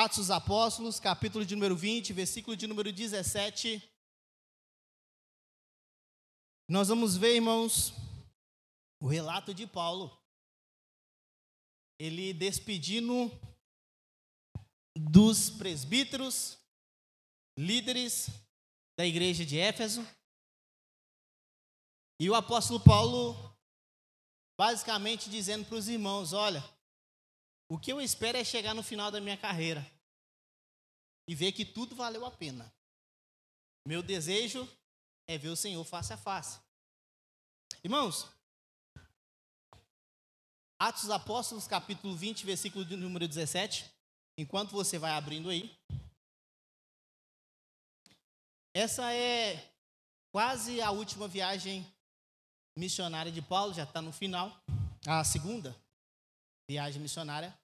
Atos dos Apóstolos, capítulo de número 20, versículo de número 17. Nós vamos ver, irmãos, o relato de Paulo. Ele despedindo dos presbíteros, líderes da igreja de Éfeso. E o apóstolo Paulo, basicamente dizendo para os irmãos: olha, o que eu espero é chegar no final da minha carreira e ver que tudo valeu a pena. Meu desejo é ver o Senhor face a face. Irmãos, Atos dos Apóstolos, capítulo 20, versículo número 17. Enquanto você vai abrindo aí. Essa é quase a última viagem missionária de Paulo, já está no final. A segunda viagem missionária.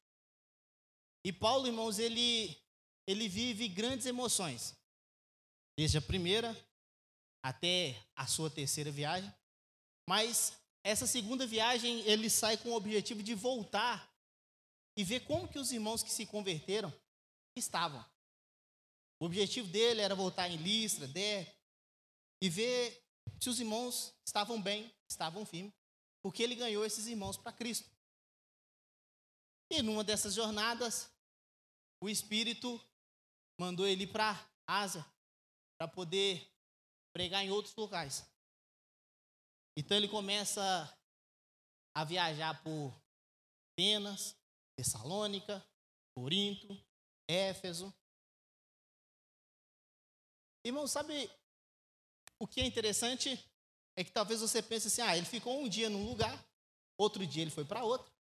E Paulo, irmãos, ele, ele vive grandes emoções. Desde a primeira até a sua terceira viagem. Mas essa segunda viagem ele sai com o objetivo de voltar e ver como que os irmãos que se converteram estavam. O objetivo dele era voltar em Listra, Der, e ver se os irmãos estavam bem, estavam firmes, porque ele ganhou esses irmãos para Cristo. E numa dessas jornadas, o Espírito mandou ele para Ásia, para poder pregar em outros locais. Então ele começa a viajar por Atenas, Tessalônica, Corinto, Éfeso. Irmão, sabe o que é interessante? É que talvez você pense assim: ah, ele ficou um dia num lugar, outro dia ele foi para outro.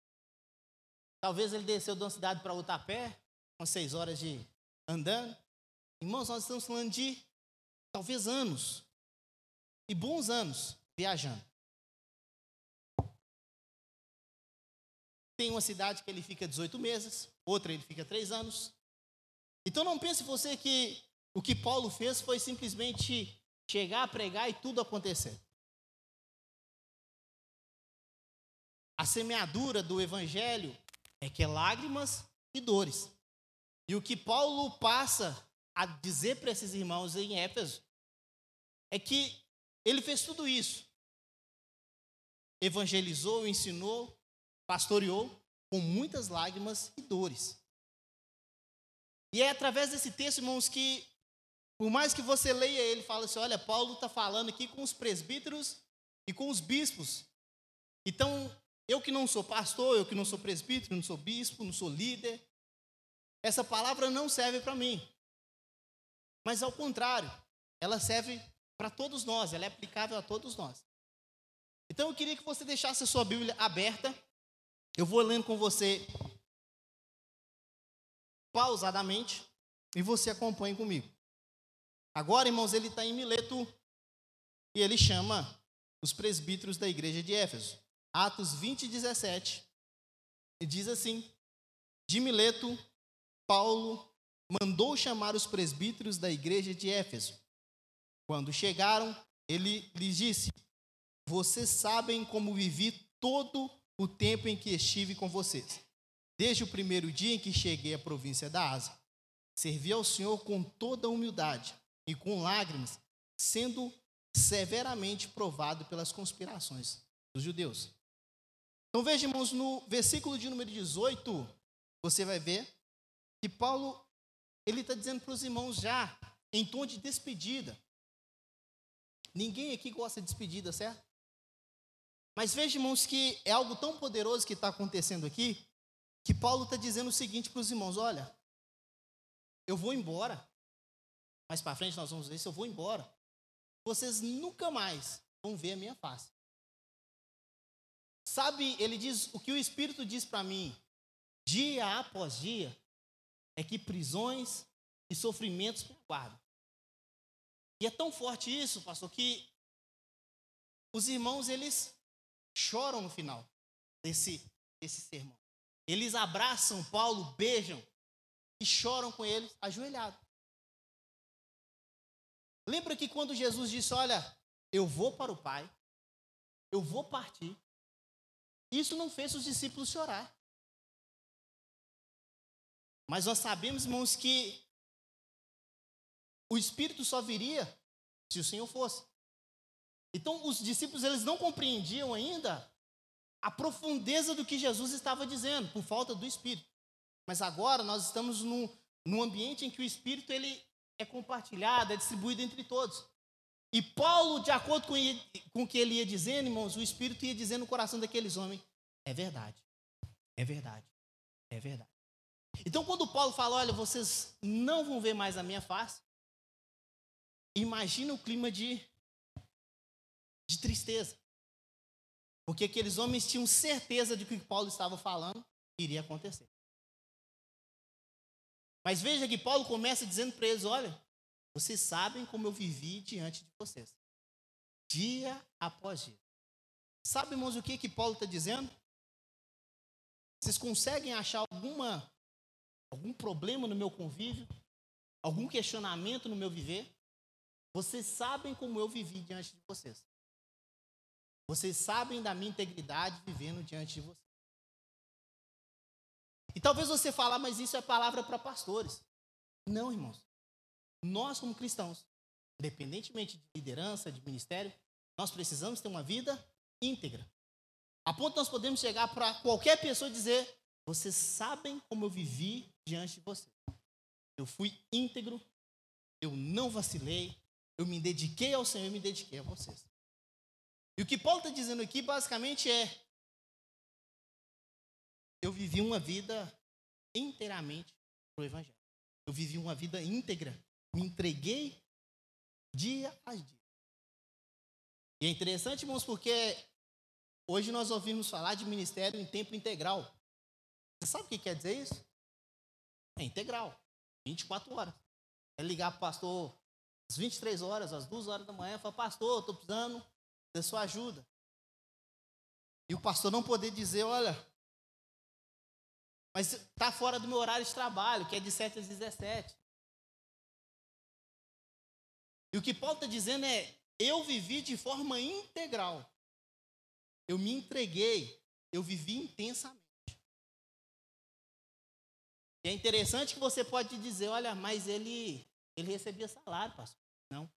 Talvez ele desceu de uma cidade para outra a pé, umas seis horas de andando. Irmãos, nós estamos falando de talvez anos, e bons anos viajando. Tem uma cidade que ele fica 18 meses, outra ele fica 3 anos. Então não pense você que o que Paulo fez foi simplesmente chegar, pregar e tudo acontecer. A semeadura do evangelho é que é lágrimas e dores. E o que Paulo passa a dizer para esses irmãos em Éfeso é que ele fez tudo isso. Evangelizou, ensinou, pastoreou com muitas lágrimas e dores. E é através desse texto, irmãos, que, por mais que você leia ele, fala assim: olha, Paulo está falando aqui com os presbíteros e com os bispos. Então, eu que não sou pastor, eu que não sou presbítero, não sou bispo, não sou líder, essa palavra não serve para mim. Mas ao contrário, ela serve para todos nós, ela é aplicável a todos nós. Então eu queria que você deixasse a sua Bíblia aberta. Eu vou lendo com você pausadamente e você acompanhe comigo. Agora, irmãos, ele está em Mileto e ele chama os presbíteros da igreja de Éfeso. Atos 20, 17. E diz assim: De Mileto, Paulo mandou chamar os presbíteros da igreja de Éfeso quando chegaram, ele lhes disse: Vocês sabem como vivi todo o tempo em que estive com vocês, desde o primeiro dia em que cheguei à província da Ásia. Servi ao Senhor com toda humildade e com lágrimas, sendo severamente provado pelas conspirações dos judeus. Então veja, irmãos, no versículo de número 18, você vai ver que Paulo ele está dizendo para os irmãos já em tom de despedida. Ninguém aqui gosta de despedida, certo? Mas veja, irmãos, que é algo tão poderoso que está acontecendo aqui, que Paulo está dizendo o seguinte para os irmãos: olha, eu vou embora. Mais para frente nós vamos ver se eu vou embora. Vocês nunca mais vão ver a minha face. Sabe, ele diz, o que o Espírito diz para mim, dia após dia, é que prisões e sofrimentos me aguardam. E é tão forte isso, pastor, que os irmãos eles choram no final desse, desse sermão. Eles abraçam Paulo, beijam e choram com ele ajoelhado. Lembra que quando Jesus disse: Olha, eu vou para o Pai, eu vou partir, isso não fez os discípulos chorar. Mas nós sabemos, irmãos, que o Espírito só viria se o Senhor fosse. Então, os discípulos eles não compreendiam ainda a profundeza do que Jesus estava dizendo, por falta do Espírito. Mas agora nós estamos num, num ambiente em que o Espírito ele é compartilhado, é distribuído entre todos. E Paulo, de acordo com, com o que ele ia dizendo, irmãos, o Espírito ia dizendo no coração daqueles homens: é verdade, é verdade, é verdade. Então, quando Paulo fala, olha, vocês não vão ver mais a minha face, imagina o clima de, de tristeza. Porque aqueles homens tinham certeza de que o que Paulo estava falando iria acontecer. Mas veja que Paulo começa dizendo para eles: olha, vocês sabem como eu vivi diante de vocês, dia após dia. Sabe, irmãos, o que, que Paulo está dizendo? Vocês conseguem achar alguma, algum problema no meu convívio? Algum questionamento no meu viver? Vocês sabem como eu vivi diante de vocês. Vocês sabem da minha integridade vivendo diante de vocês. E talvez você fale, ah, mas isso é palavra para pastores. Não, irmãos. Nós, como cristãos, independentemente de liderança, de ministério, nós precisamos ter uma vida íntegra. A ponto nós podemos chegar para qualquer pessoa e dizer: vocês sabem como eu vivi diante de vocês. Eu fui íntegro, eu não vacilei, eu me dediquei ao Senhor, eu me dediquei a vocês. E o que Paulo está dizendo aqui basicamente é: eu vivi uma vida inteiramente para o Evangelho. Eu vivi uma vida íntegra, me entreguei dia a dia. E é interessante, irmãos, porque hoje nós ouvimos falar de ministério em tempo integral. Você sabe o que quer dizer isso? É integral, 24 horas. É ligar para o pastor às 23 horas, às 2 horas da manhã, e falar, pastor, estou precisando da sua ajuda. E o pastor não poder dizer, olha, mas está fora do meu horário de trabalho, que é de 7 às 17. E o que Paulo está dizendo é: eu vivi de forma integral. Eu me entreguei, eu vivi intensamente. E é interessante que você pode dizer, olha, mas ele, ele recebia salário, pastor. Não.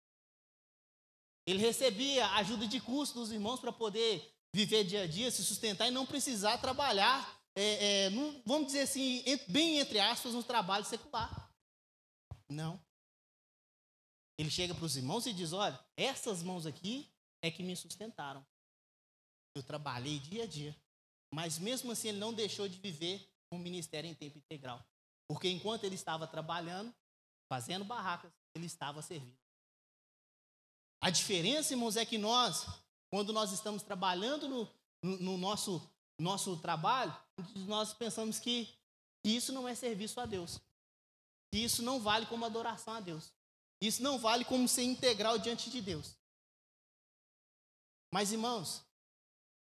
Ele recebia ajuda de custo dos irmãos para poder viver dia a dia, se sustentar e não precisar trabalhar, é, é, vamos dizer assim, bem entre aspas, no trabalho secular. Não. Ele chega para os irmãos e diz: Olha, essas mãos aqui é que me sustentaram. Eu trabalhei dia a dia. Mas mesmo assim, ele não deixou de viver um ministério em tempo integral. Porque enquanto ele estava trabalhando, fazendo barracas, ele estava servindo. A diferença, irmãos, é que nós, quando nós estamos trabalhando no, no, no nosso, nosso trabalho, nós pensamos que isso não é serviço a Deus. Que isso não vale como adoração a Deus. Isso não vale como ser integral diante de Deus. Mas, irmãos,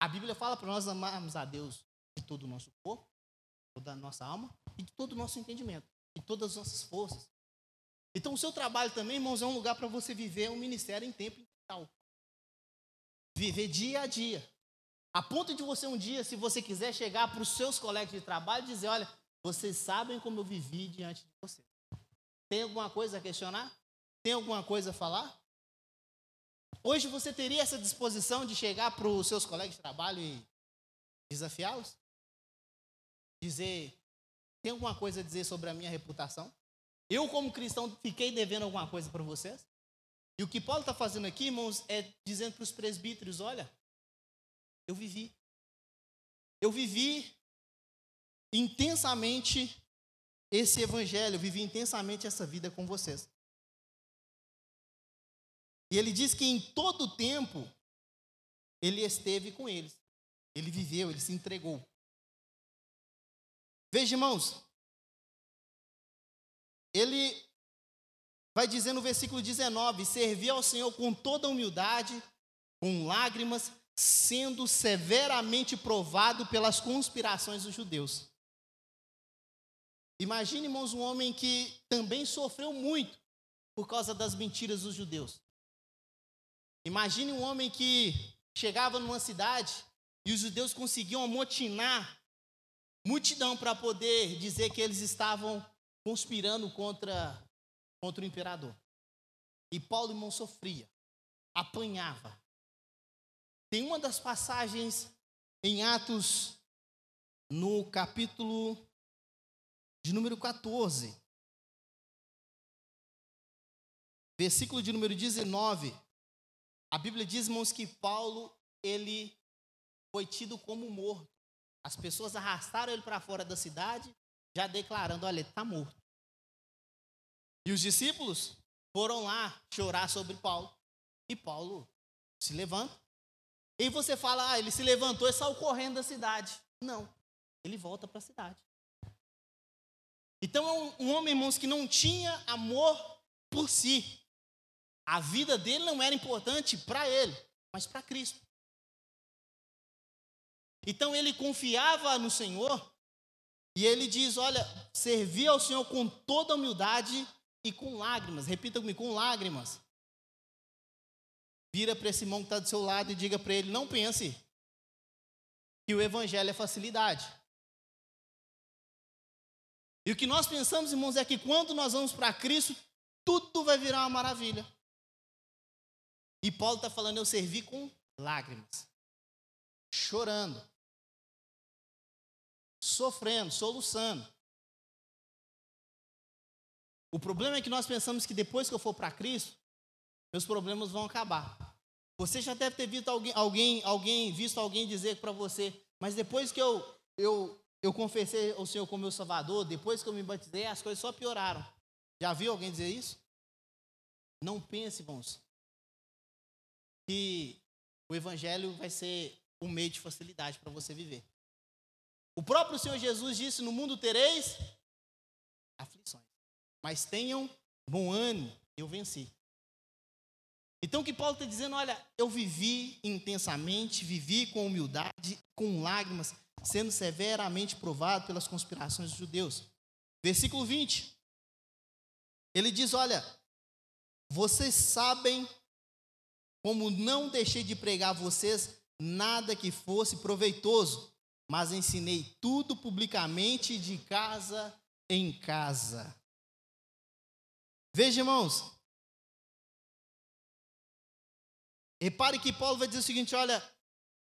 a Bíblia fala para nós amarmos a Deus de todo o nosso corpo, toda a nossa alma e de todo o nosso entendimento, de todas as nossas forças. Então, o seu trabalho também, irmãos, é um lugar para você viver um ministério em tempo integral. Viver dia a dia. A ponto de você um dia, se você quiser chegar para os seus colegas de trabalho e dizer: olha, vocês sabem como eu vivi diante de vocês. Tem alguma coisa a questionar? Tem alguma coisa a falar? Hoje você teria essa disposição de chegar para os seus colegas de trabalho e desafiá-los? Dizer: tem alguma coisa a dizer sobre a minha reputação? Eu, como cristão, fiquei devendo alguma coisa para vocês? E o que Paulo está fazendo aqui, irmãos, é dizendo para os presbíteros: olha, eu vivi. Eu vivi intensamente esse evangelho, eu vivi intensamente essa vida com vocês. E ele diz que em todo o tempo ele esteve com eles. Ele viveu, ele se entregou. Veja, irmãos, ele vai dizer no versículo 19: servir ao Senhor com toda humildade, com lágrimas, sendo severamente provado pelas conspirações dos judeus. Imagine, irmãos, um homem que também sofreu muito por causa das mentiras dos judeus. Imagine um homem que chegava numa cidade e os judeus conseguiam amotinar multidão para poder dizer que eles estavam conspirando contra, contra o imperador. E Paulo, irmão, sofria, apanhava. Tem uma das passagens em Atos, no capítulo de número 14, versículo de número 19. A Bíblia diz, irmãos, que Paulo, ele foi tido como morto. As pessoas arrastaram ele para fora da cidade, já declarando: olha, ele está morto. E os discípulos foram lá chorar sobre Paulo. E Paulo se levanta. E você fala: ah, ele se levantou e saiu correndo da cidade. Não, ele volta para a cidade. Então é um, um homem, irmãos, que não tinha amor por si. A vida dele não era importante para ele, mas para Cristo. Então ele confiava no Senhor e ele diz: Olha, servi ao Senhor com toda humildade e com lágrimas. Repita comigo: com lágrimas. Vira para esse irmão que está do seu lado e diga para ele: Não pense que o Evangelho é facilidade. E o que nós pensamos, irmãos, é que quando nós vamos para Cristo, tudo vai virar uma maravilha. E Paulo está falando: Eu servi com lágrimas, chorando sofrendo, soluçando. O problema é que nós pensamos que depois que eu for para Cristo, meus problemas vão acabar. Você já deve ter visto alguém, alguém, alguém visto alguém dizer para você, mas depois que eu, eu, eu confessei o Senhor como meu Salvador, depois que eu me batizei, as coisas só pioraram. Já viu alguém dizer isso? Não pense, irmãos, que o Evangelho vai ser um meio de facilidade para você viver. O próprio Senhor Jesus disse: No mundo tereis aflições, mas tenham bom ânimo, eu venci. Então, o que Paulo está dizendo, olha, eu vivi intensamente, vivi com humildade, com lágrimas, sendo severamente provado pelas conspirações dos judeus. Versículo 20. Ele diz: Olha, vocês sabem como não deixei de pregar a vocês nada que fosse proveitoso, mas ensinei tudo publicamente de casa em casa. Veja, irmãos. Repare que Paulo vai dizer o seguinte: olha,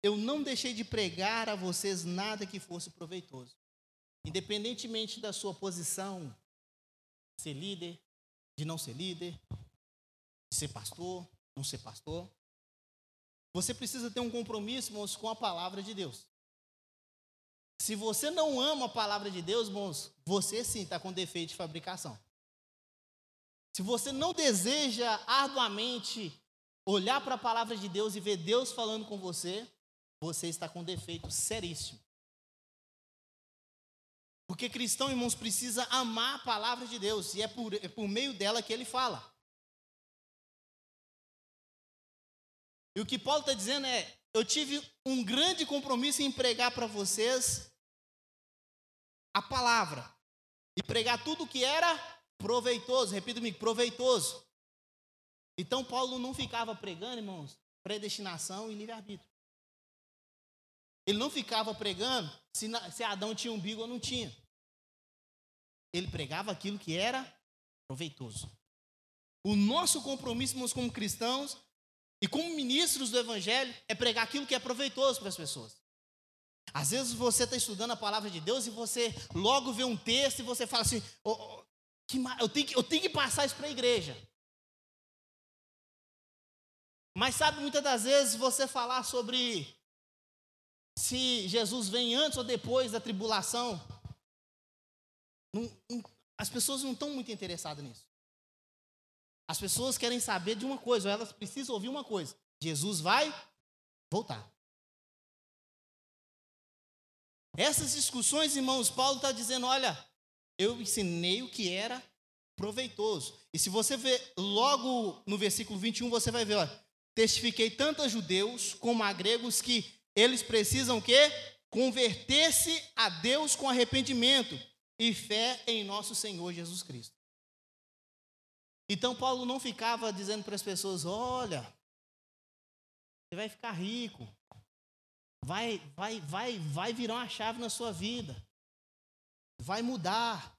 eu não deixei de pregar a vocês nada que fosse proveitoso. Independentemente da sua posição, ser líder, de não ser líder, de ser pastor, não ser pastor, você precisa ter um compromisso, irmãos, com a palavra de Deus. Se você não ama a palavra de Deus, irmãos, você sim está com defeito de fabricação. Se você não deseja arduamente olhar para a palavra de Deus e ver Deus falando com você, você está com defeito seríssimo. Porque cristão, irmãos, precisa amar a palavra de Deus e é por, é por meio dela que ele fala. E o que Paulo está dizendo é: eu tive um grande compromisso em pregar para vocês a palavra e pregar tudo que era proveitoso. Repita comigo, proveitoso. Então Paulo não ficava pregando, irmãos, predestinação e livre-arbítrio. Ele não ficava pregando se, se Adão tinha umbigo ou não tinha. Ele pregava aquilo que era proveitoso. O nosso compromisso, irmãos, como cristãos, e como ministros do Evangelho, é pregar aquilo que é proveitoso para as pessoas. Às vezes você está estudando a palavra de Deus e você logo vê um texto e você fala assim: oh, oh, que, eu, tenho que, eu tenho que passar isso para a igreja. Mas sabe, muitas das vezes você falar sobre se Jesus vem antes ou depois da tribulação, não, não, as pessoas não estão muito interessadas nisso. As pessoas querem saber de uma coisa, ou elas precisam ouvir uma coisa: Jesus vai voltar. Essas discussões, irmãos, Paulo está dizendo: olha, eu ensinei o que era proveitoso. E se você ver logo no versículo 21, você vai ver, olha, testifiquei tanto a judeus como a gregos que eles precisam que converter-se a Deus com arrependimento e fé em nosso Senhor Jesus Cristo. Então Paulo não ficava dizendo para as pessoas: olha, você vai ficar rico, vai, vai, vai, vai virar uma chave na sua vida, vai mudar.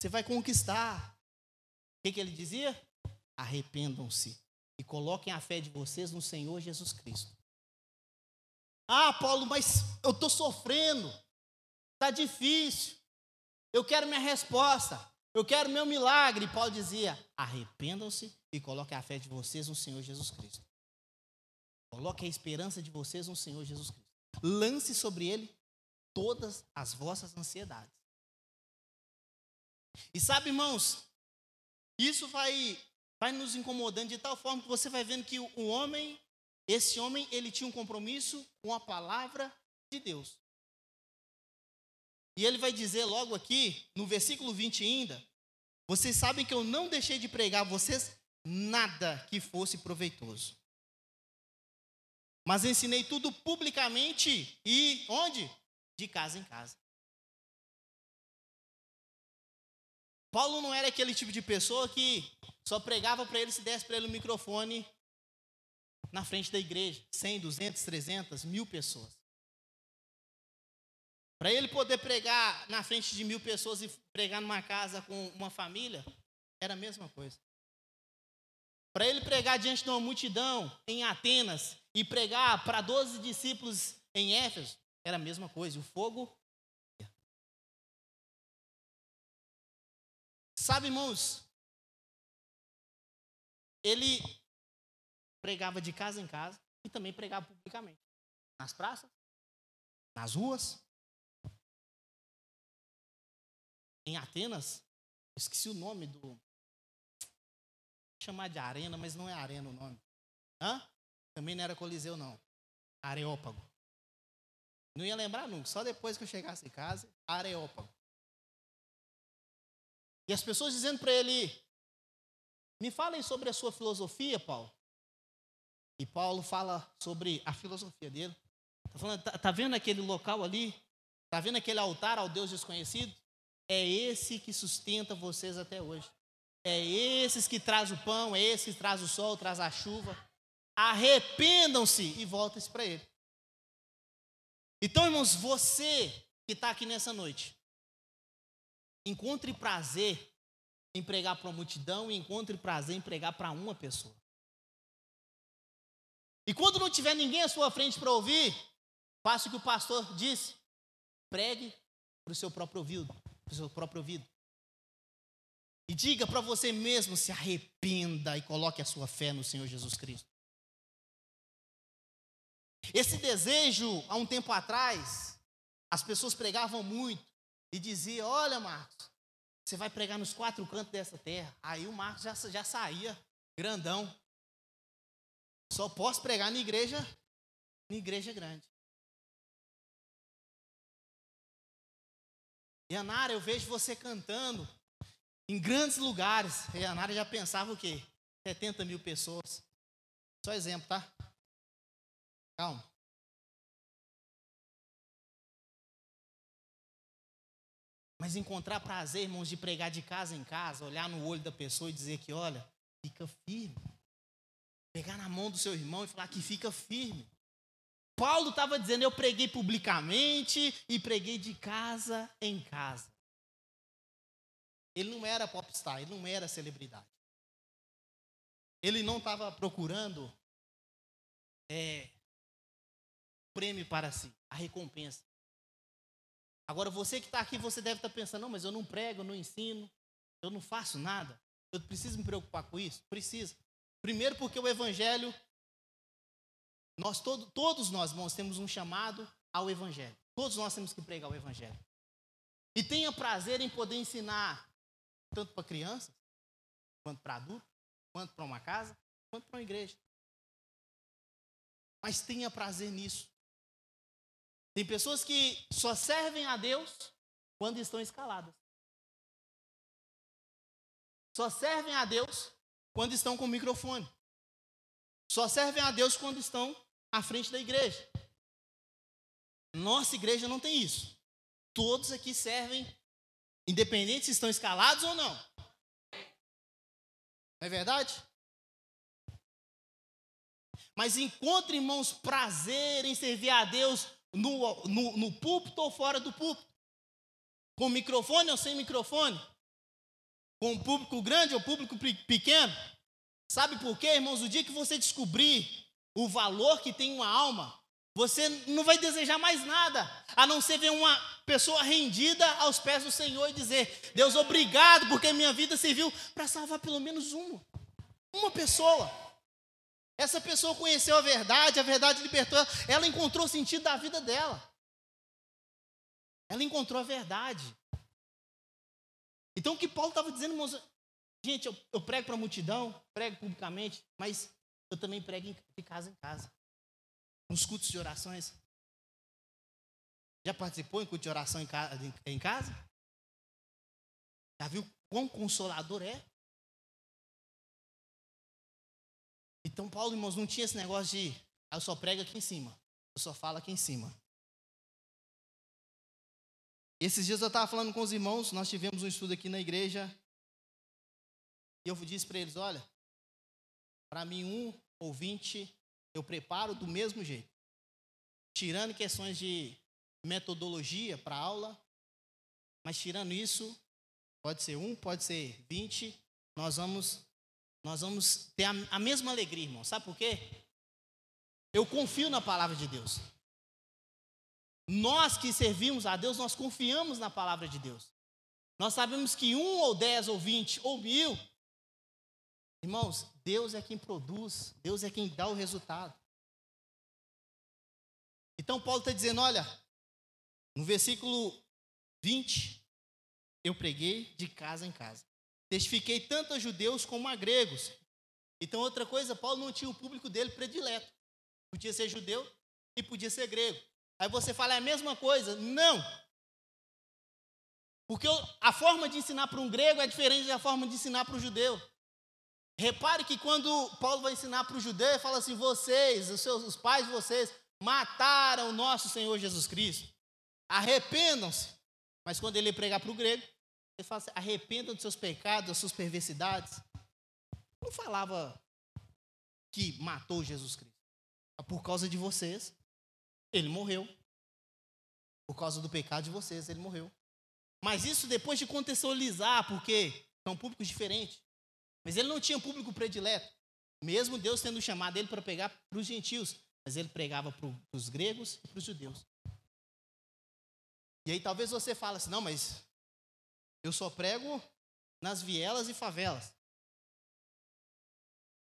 Você vai conquistar. O que, que ele dizia? Arrependam-se e coloquem a fé de vocês no Senhor Jesus Cristo. Ah, Paulo, mas eu estou sofrendo, está difícil, eu quero minha resposta, eu quero meu milagre. Paulo dizia: arrependam-se e coloquem a fé de vocês no Senhor Jesus Cristo. Coloque a esperança de vocês no Senhor Jesus Cristo. Lance sobre ele todas as vossas ansiedades. E sabe, irmãos, isso vai, vai nos incomodando de tal forma que você vai vendo que o homem esse homem, ele tinha um compromisso com a palavra de Deus. E ele vai dizer logo aqui, no versículo 20 ainda, vocês sabem que eu não deixei de pregar a vocês nada que fosse proveitoso. Mas ensinei tudo publicamente e onde? De casa em casa. Paulo não era aquele tipo de pessoa que só pregava para ele se desse para ele o microfone na frente da igreja, 100, 200, 300, mil pessoas. Para ele poder pregar na frente de mil pessoas e pregar numa casa com uma família, era a mesma coisa. Para ele pregar diante de uma multidão em Atenas e pregar para 12 discípulos em Éfeso, era a mesma coisa. O fogo. Sabe, irmãos, ele pregava de casa em casa e também pregava publicamente. Nas praças, nas ruas. Em Atenas, esqueci o nome do. Vou chamar de arena, mas não é arena o nome. Hã? Também não era Coliseu, não. Areópago. Não ia lembrar nunca, só depois que eu chegasse em casa, Areópago. E as pessoas dizendo para ele: Me falem sobre a sua filosofia, Paulo. E Paulo fala sobre a filosofia dele. Está tá, tá vendo aquele local ali? Está vendo aquele altar ao Deus desconhecido? É esse que sustenta vocês até hoje. É esses que traz o pão, é esse que traz o sol, traz a chuva. Arrependam-se e voltem-se para ele. Então, irmãos, você que está aqui nessa noite, encontre prazer em pregar para uma multidão e encontre prazer em pregar para uma pessoa. E quando não tiver ninguém à sua frente para ouvir, faça o que o pastor disse. Pregue para o seu próprio ouvido, para o seu próprio ouvido. E diga para você mesmo, se arrependa e coloque a sua fé no Senhor Jesus Cristo. Esse desejo, há um tempo atrás, as pessoas pregavam muito e diziam: Olha, Marcos, você vai pregar nos quatro cantos dessa terra. Aí o Marcos já, já saía grandão. Só posso pregar na igreja, na igreja grande. E Anara, eu vejo você cantando em grandes lugares. E a Anara já pensava o quê? 70 mil pessoas. Só exemplo, tá? Calma. Mas encontrar prazer, irmãos, de pregar de casa em casa, olhar no olho da pessoa e dizer que, olha, fica firme. Pegar na mão do seu irmão e falar que fica firme. Paulo estava dizendo: eu preguei publicamente e preguei de casa em casa. Ele não era popstar, ele não era celebridade. Ele não estava procurando é, prêmio para si, a recompensa. Agora, você que está aqui, você deve estar tá pensando: não, mas eu não prego, eu não ensino, eu não faço nada. Eu preciso me preocupar com isso? Precisa. Primeiro, porque o Evangelho, nós todo, todos nós, irmãos, temos um chamado ao Evangelho. Todos nós temos que pregar o Evangelho. E tenha prazer em poder ensinar, tanto para crianças, quanto para adultos, quanto para uma casa, quanto para uma igreja. Mas tenha prazer nisso. Tem pessoas que só servem a Deus quando estão escaladas. Só servem a Deus quando estão com o microfone. Só servem a Deus quando estão à frente da igreja. Nossa igreja não tem isso. Todos aqui servem, independente se estão escalados ou não. Não é verdade? Mas encontre, irmãos, prazer em servir a Deus no, no, no púlpito ou fora do púlpito. Com microfone ou sem microfone. com público grande ou público pequeno. Sabe por quê, irmãos? O dia que você descobrir o valor que tem uma alma, você não vai desejar mais nada, a não ser ver uma pessoa rendida aos pés do Senhor e dizer: Deus, obrigado, porque minha vida serviu para salvar pelo menos uma. Uma pessoa. Essa pessoa conheceu a verdade, a verdade libertou ela, ela encontrou o sentido da vida dela. Ela encontrou a verdade. Então o que Paulo estava dizendo, irmãos, gente, eu, eu prego para a multidão, prego publicamente, mas eu também prego de casa em casa. Nos cultos de orações. Já participou em culto de oração em casa? Já viu quão consolador é? Então, Paulo, irmãos, não tinha esse negócio de ah, eu só prego aqui em cima, eu só falo aqui em cima. E esses dias eu estava falando com os irmãos, nós tivemos um estudo aqui na igreja, e eu disse para eles: olha, para mim, um ou vinte, eu preparo do mesmo jeito. Tirando questões de metodologia para aula, mas tirando isso, pode ser um, pode ser vinte, nós vamos nós vamos ter a, a mesma alegria, irmão. Sabe por quê? Eu confio na palavra de Deus. Nós que servimos a Deus, nós confiamos na palavra de Deus. Nós sabemos que um ou dez ou vinte ou mil, irmãos, Deus é quem produz, Deus é quem dá o resultado. Então Paulo está dizendo: olha, no versículo 20, eu preguei de casa em casa. Testifiquei tanto a judeus como a gregos. Então, outra coisa, Paulo não tinha o público dele predileto. Podia ser judeu e podia ser grego. Aí você fala, é a mesma coisa? Não. Porque a forma de ensinar para um grego é diferente da forma de ensinar para o judeu. Repare que quando Paulo vai ensinar para o judeu, ele fala assim: vocês, os, seus, os pais de vocês, mataram o nosso Senhor Jesus Cristo. Arrependam-se. Mas quando ele pregar para o grego, ele fala assim, arrependam dos seus pecados, das suas perversidades. Não falava que matou Jesus Cristo. Por causa de vocês, ele morreu. Por causa do pecado de vocês, ele morreu. Mas isso depois de contextualizar, porque são públicos diferentes. Mas ele não tinha público predileto. Mesmo Deus tendo chamado ele para pegar para os gentios. Mas ele pregava para os gregos e para os judeus. E aí talvez você fale assim, não, mas eu só prego nas vielas e favelas.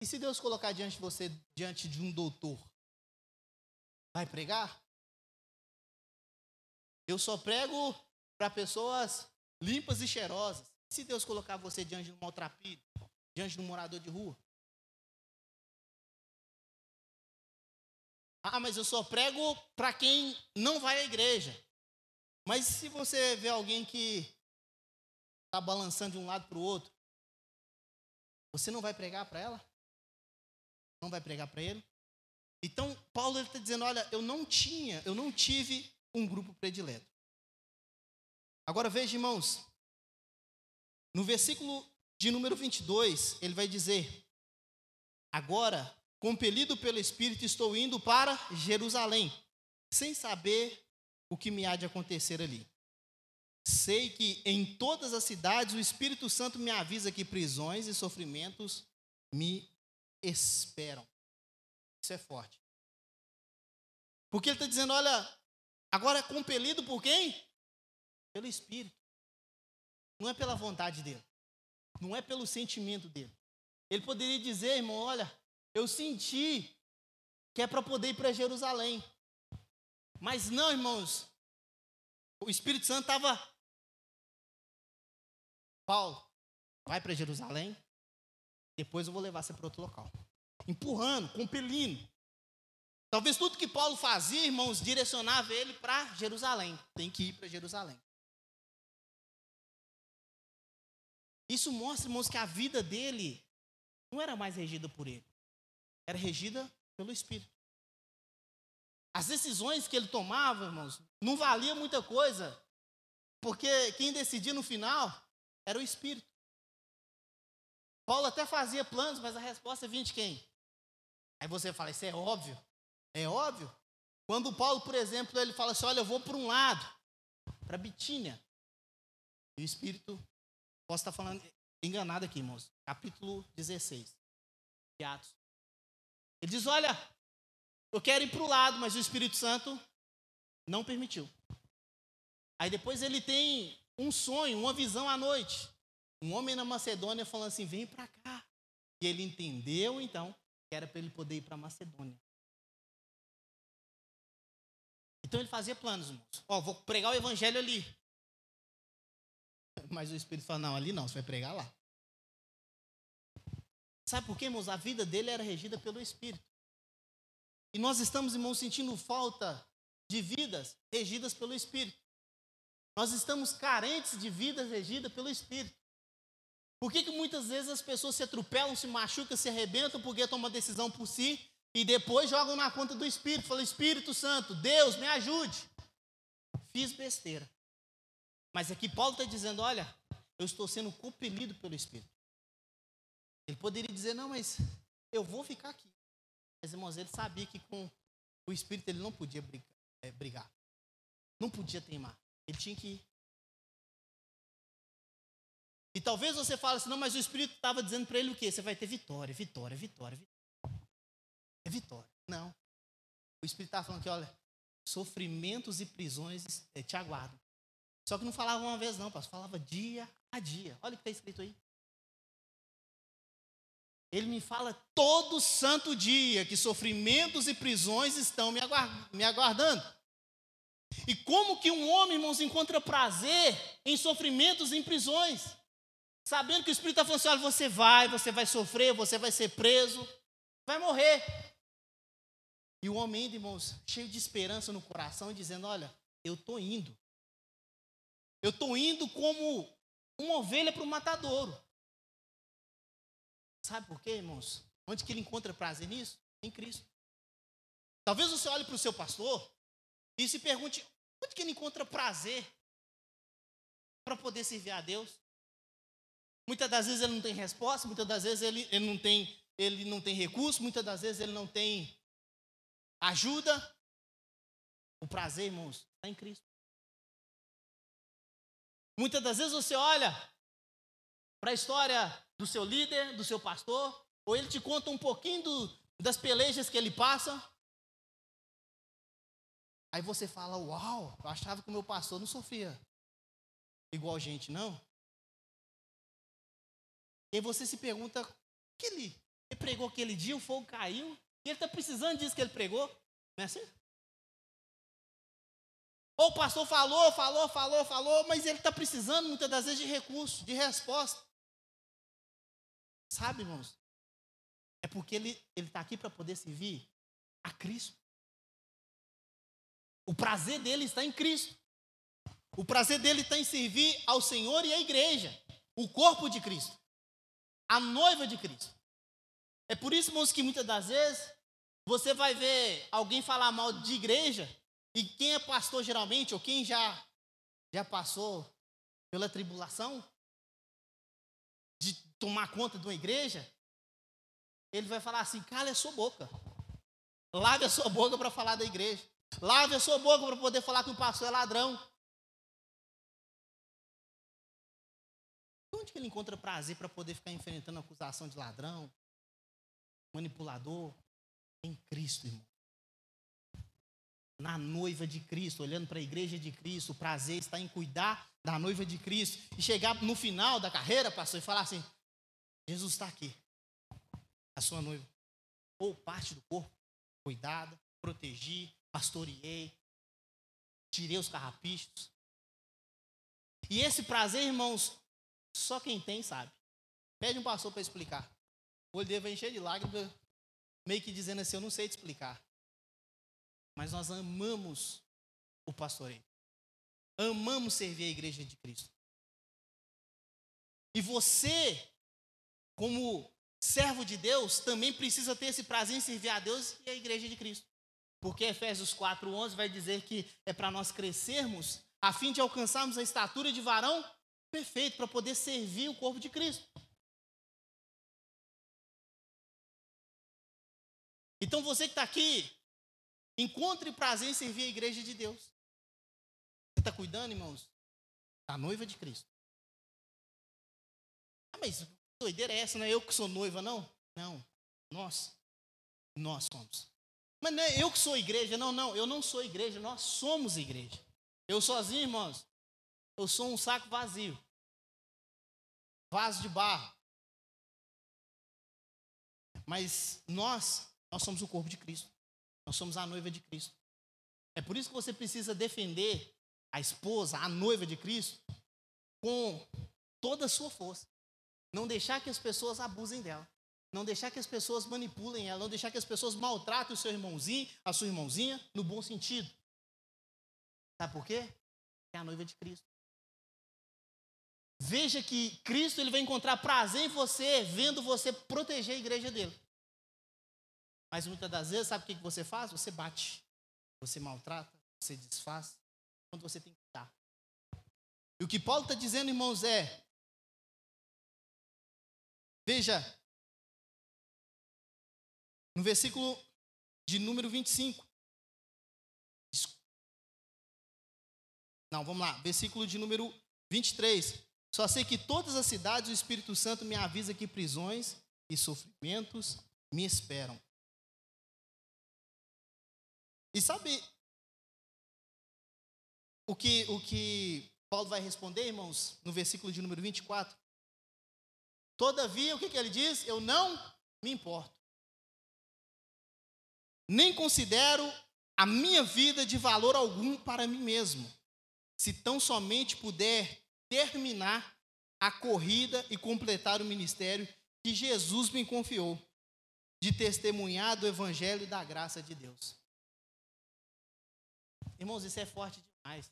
E se Deus colocar diante de você, diante de um doutor, vai pregar? Eu só prego para pessoas limpas e cheirosas. E se Deus colocar você diante de um maltrapilho, diante de um morador de rua? Ah, mas eu só prego para quem não vai à igreja. Mas se você vê alguém que está balançando de um lado para o outro, você não vai pregar para ela? Não vai pregar para ele? Então, Paulo está dizendo: olha, eu não tinha, eu não tive um grupo predileto. Agora veja, irmãos, no versículo de número 22, ele vai dizer: Agora, compelido pelo Espírito, estou indo para Jerusalém, sem saber o que me há de acontecer ali. Sei que em todas as cidades o Espírito Santo me avisa que prisões e sofrimentos me esperam. Isso é forte. Porque ele está dizendo: olha, agora é compelido por quem? Pelo Espírito. Não é pela vontade dele. Não é pelo sentimento dele. Ele poderia dizer, irmão: olha, eu senti que é para poder ir para Jerusalém. Mas não, irmãos. O Espírito Santo estava Paulo, vai para Jerusalém, depois eu vou levar você para outro local. Empurrando, compelindo. Talvez tudo que Paulo fazia, irmãos, direcionava ele para Jerusalém. Tem que ir para Jerusalém. Isso mostra, irmãos, que a vida dele não era mais regida por ele, era regida pelo Espírito. As decisões que ele tomava, irmãos, não valia muita coisa, porque quem decidia no final era o Espírito. Paulo até fazia planos, mas a resposta vinha de quem? Aí você fala, isso é óbvio. É óbvio. Quando Paulo, por exemplo, ele fala assim: olha, eu vou para um lado, para Bitínia. E o Espírito, posso estar falando, enganado aqui, irmãos. Capítulo 16 de Atos. Ele diz: Olha, eu quero ir para o lado, mas o Espírito Santo não permitiu. Aí depois ele tem um sonho, uma visão à noite. Um homem na Macedônia falando assim: vem para cá. E ele entendeu então que era para ele poder ir para Macedônia. Então ele fazia planos, irmãos. Ó, vou pregar o evangelho ali. Mas o Espírito fala: não, ali não, você vai pregar lá. Sabe por quê, irmãos? A vida dele era regida pelo Espírito. E nós estamos, irmãos, sentindo falta de vidas regidas pelo Espírito. Nós estamos carentes de vidas regidas pelo Espírito. Por que, que muitas vezes as pessoas se atropelam, se machucam, se arrebentam porque tomam decisão por si e depois jogam na conta do Espírito? Falam, Espírito Santo, Deus, me ajude. Fiz besteira. Mas aqui Paulo está dizendo: olha, eu estou sendo compelido pelo Espírito. Ele poderia dizer: não, mas eu vou ficar aqui. Mas, irmãos, ele sabia que com o Espírito ele não podia é, brigar. Não podia teimar. Ele tinha que ir. E talvez você fale assim, não, mas o Espírito estava dizendo para ele o quê? Você vai ter vitória, vitória, vitória, vitória. É vitória. Não. O Espírito estava falando que, olha, sofrimentos e prisões eh, te aguardam. Só que não falava uma vez, não, pastor. Falava dia a dia. Olha o que está escrito aí. Ele me fala todo santo dia que sofrimentos e prisões estão me aguardando. E como que um homem, irmãos, encontra prazer em sofrimentos e em prisões? Sabendo que o Espírito está falando assim: olha, você vai, você vai sofrer, você vai ser preso, vai morrer. E o homem, irmãos, cheio de esperança no coração, dizendo: olha, eu estou indo. Eu estou indo como uma ovelha para o matadouro. Sabe por quê, irmãos? Onde que ele encontra prazer nisso? Em Cristo. Talvez você olhe para o seu pastor e se pergunte: onde que ele encontra prazer para poder servir a Deus? Muitas das vezes ele não tem resposta, muitas das vezes ele, ele, não, tem, ele não tem recurso, muitas das vezes ele não tem ajuda. O prazer, irmãos, está em Cristo. Muitas das vezes você olha para a história do seu líder, do seu pastor, ou ele te conta um pouquinho do, das pelejas que ele passa. Aí você fala: Uau, eu achava que o meu pastor não sofria igual gente, não. E você se pergunta: que ele, ele pregou aquele dia, o fogo caiu, e ele está precisando disso que ele pregou? Não é assim? Ou o pastor falou, falou, falou, falou, mas ele está precisando muitas das vezes de recurso, de resposta. Sabe, irmãos? É porque ele está aqui para poder servir a Cristo. O prazer dele está em Cristo. O prazer dele está em servir ao Senhor e à igreja, o corpo de Cristo, a noiva de Cristo. É por isso, irmãos, que muitas das vezes você vai ver alguém falar mal de igreja, e quem é pastor geralmente, ou quem já, já passou pela tribulação, de tomar conta de uma igreja, ele vai falar assim: cala a sua boca. Lave a sua boca para falar da igreja. Lave a sua boca para poder falar que o pastor é ladrão. Onde que ele encontra prazer para poder ficar enfrentando acusação de ladrão, manipulador? Em Cristo, irmão. Na noiva de Cristo, olhando para a igreja de Cristo, o prazer está em cuidar da noiva de Cristo e chegar no final da carreira, pastor, e falar assim: Jesus está aqui, a sua noiva, ou parte do corpo, cuidada, protegi, pastoreei, tirei os carrapichos. E esse prazer, irmãos, só quem tem sabe. Pede um pastor para explicar. O olho dele vai encher de lágrimas, meio que dizendo assim: Eu não sei te explicar. Mas nós amamos o pastoreio. Amamos servir a igreja de Cristo. E você, como servo de Deus, também precisa ter esse prazer em servir a Deus e a igreja de Cristo. Porque Efésios 4:11 vai dizer que é para nós crescermos a fim de alcançarmos a estatura de varão perfeito para poder servir o corpo de Cristo. Então você que está aqui, encontre prazer em servir a igreja de Deus está cuidando, irmãos? Da noiva de Cristo. Ah, mas doideira é essa, não é eu que sou noiva, não? Não, nós. Nós somos. Mas não é eu que sou igreja, não, não, eu não sou igreja, nós somos igreja. Eu sozinho, irmãos, eu sou um saco vazio. Vaso de barro. Mas nós, nós somos o corpo de Cristo. Nós somos a noiva de Cristo. É por isso que você precisa defender a esposa, a noiva de Cristo, com toda a sua força. Não deixar que as pessoas abusem dela. Não deixar que as pessoas manipulem ela. Não deixar que as pessoas maltratem o seu irmãozinho, a sua irmãozinha, no bom sentido. Sabe por quê? É a noiva de Cristo. Veja que Cristo ele vai encontrar prazer em você, vendo você proteger a igreja dele. Mas muitas das vezes, sabe o que você faz? Você bate, você maltrata, você desfaz, quando você tem que dar. E o que Paulo está dizendo, irmãos, é: veja, no versículo de número 25. Não, vamos lá, versículo de número 23. Só sei que todas as cidades o Espírito Santo me avisa que prisões e sofrimentos me esperam. E sabe o que, o que Paulo vai responder, irmãos, no versículo de número 24? Todavia, o que, que ele diz? Eu não me importo. Nem considero a minha vida de valor algum para mim mesmo, se tão somente puder terminar a corrida e completar o ministério que Jesus me confiou, de testemunhar do evangelho da graça de Deus. Irmãos, isso é forte demais.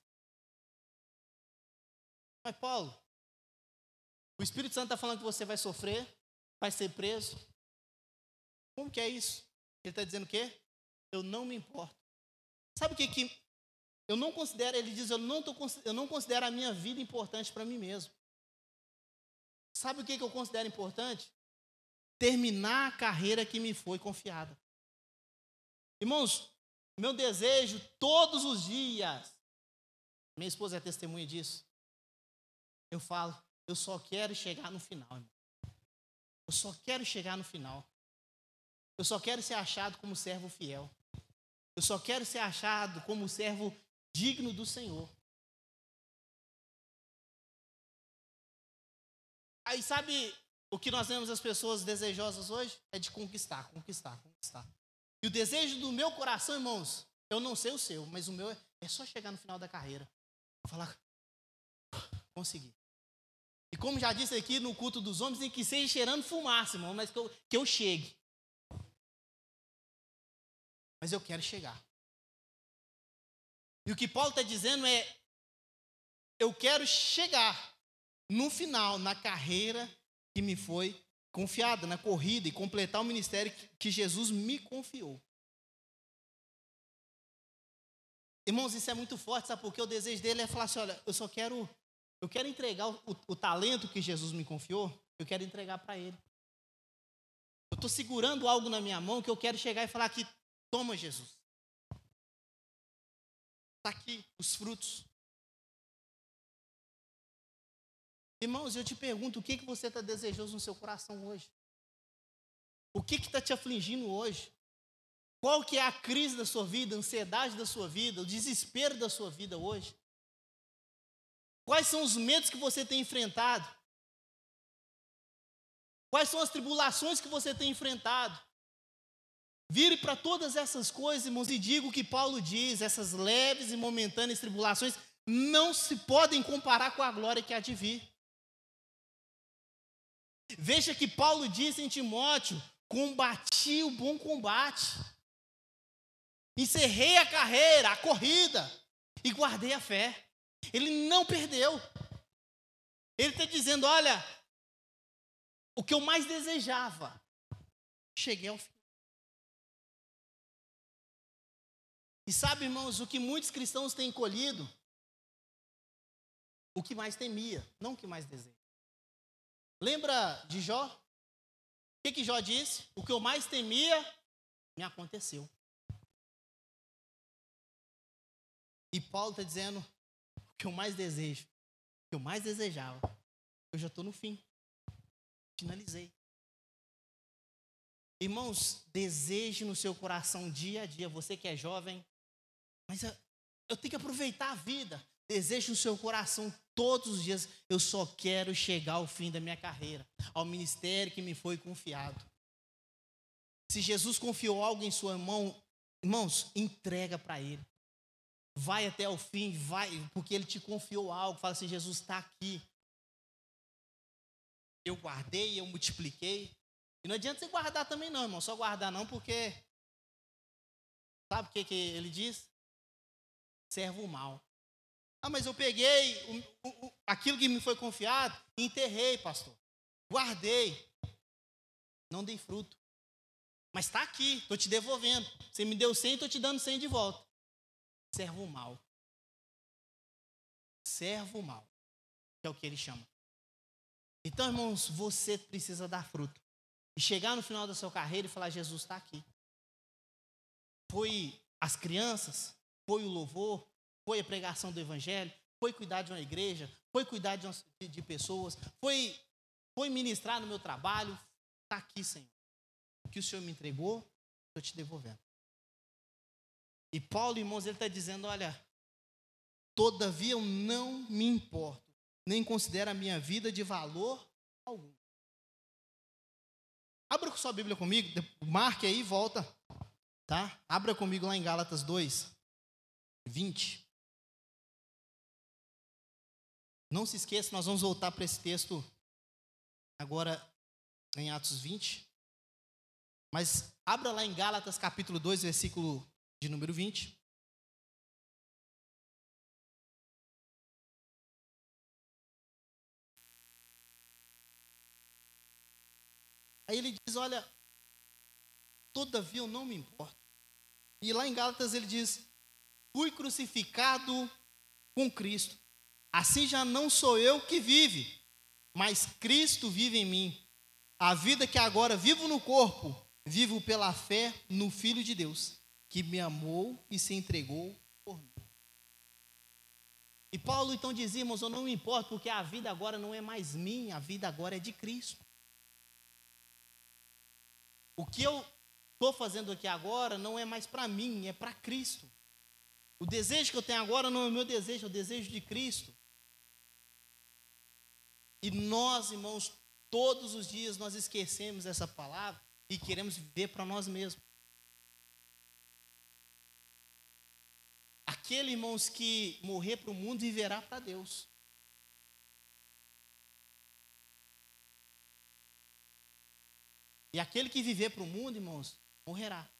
Mas, Paulo, o Espírito Santo está falando que você vai sofrer, vai ser preso. Como que é isso? Ele está dizendo o quê? Eu não me importo. Sabe o que, que eu não considero? Ele diz: eu não, tô, eu não considero a minha vida importante para mim mesmo. Sabe o que, que eu considero importante? Terminar a carreira que me foi confiada. Irmãos, meu desejo todos os dias, minha esposa é testemunha disso. Eu falo, eu só quero chegar no final, irmão. Eu só quero chegar no final. Eu só quero ser achado como servo fiel. Eu só quero ser achado como servo digno do Senhor. Aí sabe o que nós vemos as pessoas desejosas hoje? É de conquistar, conquistar, conquistar. E o desejo do meu coração, irmãos, eu não sei o seu, mas o meu é, é só chegar no final da carreira. Falar, consegui. E como já disse aqui no culto dos homens, tem que seja cheirando fumaça, irmão, mas que eu, que eu chegue. Mas eu quero chegar. E o que Paulo está dizendo é: eu quero chegar no final, na carreira que me foi confiada na corrida e completar o ministério que Jesus me confiou. Irmãos, isso é muito forte, sabe? Porque o desejo dele é falar assim: olha, eu só quero, eu quero entregar o, o, o talento que Jesus me confiou, eu quero entregar para ele. Eu estou segurando algo na minha mão que eu quero chegar e falar aqui: toma, Jesus. Está aqui os frutos. Irmãos, eu te pergunto, o que, que você está desejoso no seu coração hoje? O que está te afligindo hoje? Qual que é a crise da sua vida, a ansiedade da sua vida, o desespero da sua vida hoje? Quais são os medos que você tem enfrentado? Quais são as tribulações que você tem enfrentado? Vire para todas essas coisas, irmãos, e diga o que Paulo diz: essas leves e momentâneas tribulações não se podem comparar com a glória que há de vir. Veja que Paulo disse em Timóteo: combati o bom combate, encerrei a carreira, a corrida e guardei a fé. Ele não perdeu. Ele está dizendo: olha, o que eu mais desejava, cheguei ao fim. E sabe, irmãos, o que muitos cristãos têm colhido? O que mais temia, não o que mais deseja. Lembra de Jó? O que, que Jó disse? O que eu mais temia me aconteceu. E Paulo está dizendo: o que eu mais desejo, o que eu mais desejava, eu já estou no fim. Finalizei. Irmãos, deseje no seu coração dia a dia, você que é jovem, mas eu, eu tenho que aproveitar a vida. Deseje no seu coração todos os dias, eu só quero chegar ao fim da minha carreira, ao ministério que me foi confiado. Se Jesus confiou algo em sua mão, irmãos, entrega para Ele. Vai até o fim, vai, porque Ele te confiou algo. Fala assim: Jesus está aqui. Eu guardei, eu multipliquei. E não adianta você guardar também, não, irmão. Só guardar não, porque. Sabe o que, que ele diz? Servo mal. Ah, mas eu peguei o, o, aquilo que me foi confiado enterrei, pastor. Guardei. Não dei fruto. Mas está aqui, estou te devolvendo. Você me deu 100, estou te dando 100 de volta. Servo mal. Servo mal. É o que ele chama. Então, irmãos, você precisa dar fruto. E chegar no final da sua carreira e falar: Jesus está aqui. Foi as crianças, foi o louvor, foi a pregação do evangelho, foi cuidar de uma igreja, foi cuidar de, de, de pessoas, foi, foi ministrar no meu trabalho. Está aqui, Senhor. O que o Senhor me entregou, estou te devolvendo. E Paulo, irmãos, ele está dizendo: olha, todavia eu não me importo, nem considero a minha vida de valor algum. Abra sua Bíblia comigo, marque aí e volta. Tá? Abra comigo lá em Gálatas 2, 20. Não se esqueça, nós vamos voltar para esse texto agora em Atos 20. Mas abra lá em Gálatas capítulo 2, versículo de número 20. Aí ele diz: Olha, todavia eu não me importo. E lá em Gálatas ele diz: Fui crucificado com Cristo. Assim já não sou eu que vive, mas Cristo vive em mim. A vida que agora vivo no corpo, vivo pela fé no Filho de Deus, que me amou e se entregou por mim. E Paulo então diz, irmãos, eu não me importo, porque a vida agora não é mais minha, a vida agora é de Cristo. O que eu estou fazendo aqui agora não é mais para mim, é para Cristo. O desejo que eu tenho agora não é o meu desejo, é o desejo de Cristo. E nós, irmãos, todos os dias nós esquecemos essa palavra e queremos viver para nós mesmos. Aquele, irmãos, que morrer para o mundo viverá para Deus. E aquele que viver para o mundo, irmãos, morrerá.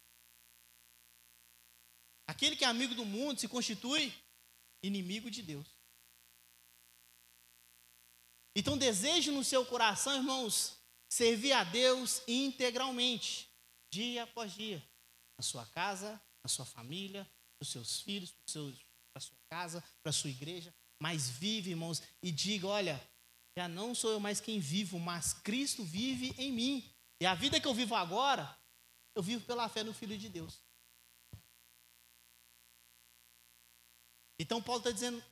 Aquele que é amigo do mundo se constitui inimigo de Deus. Então deseje no seu coração, irmãos, servir a Deus integralmente, dia após dia, na sua casa, na sua família, para os seus filhos, para a sua casa, para a sua igreja, mas vive, irmãos, e diga: olha, já não sou eu mais quem vivo, mas Cristo vive em mim. E a vida que eu vivo agora, eu vivo pela fé no Filho de Deus. Então Paulo está dizendo,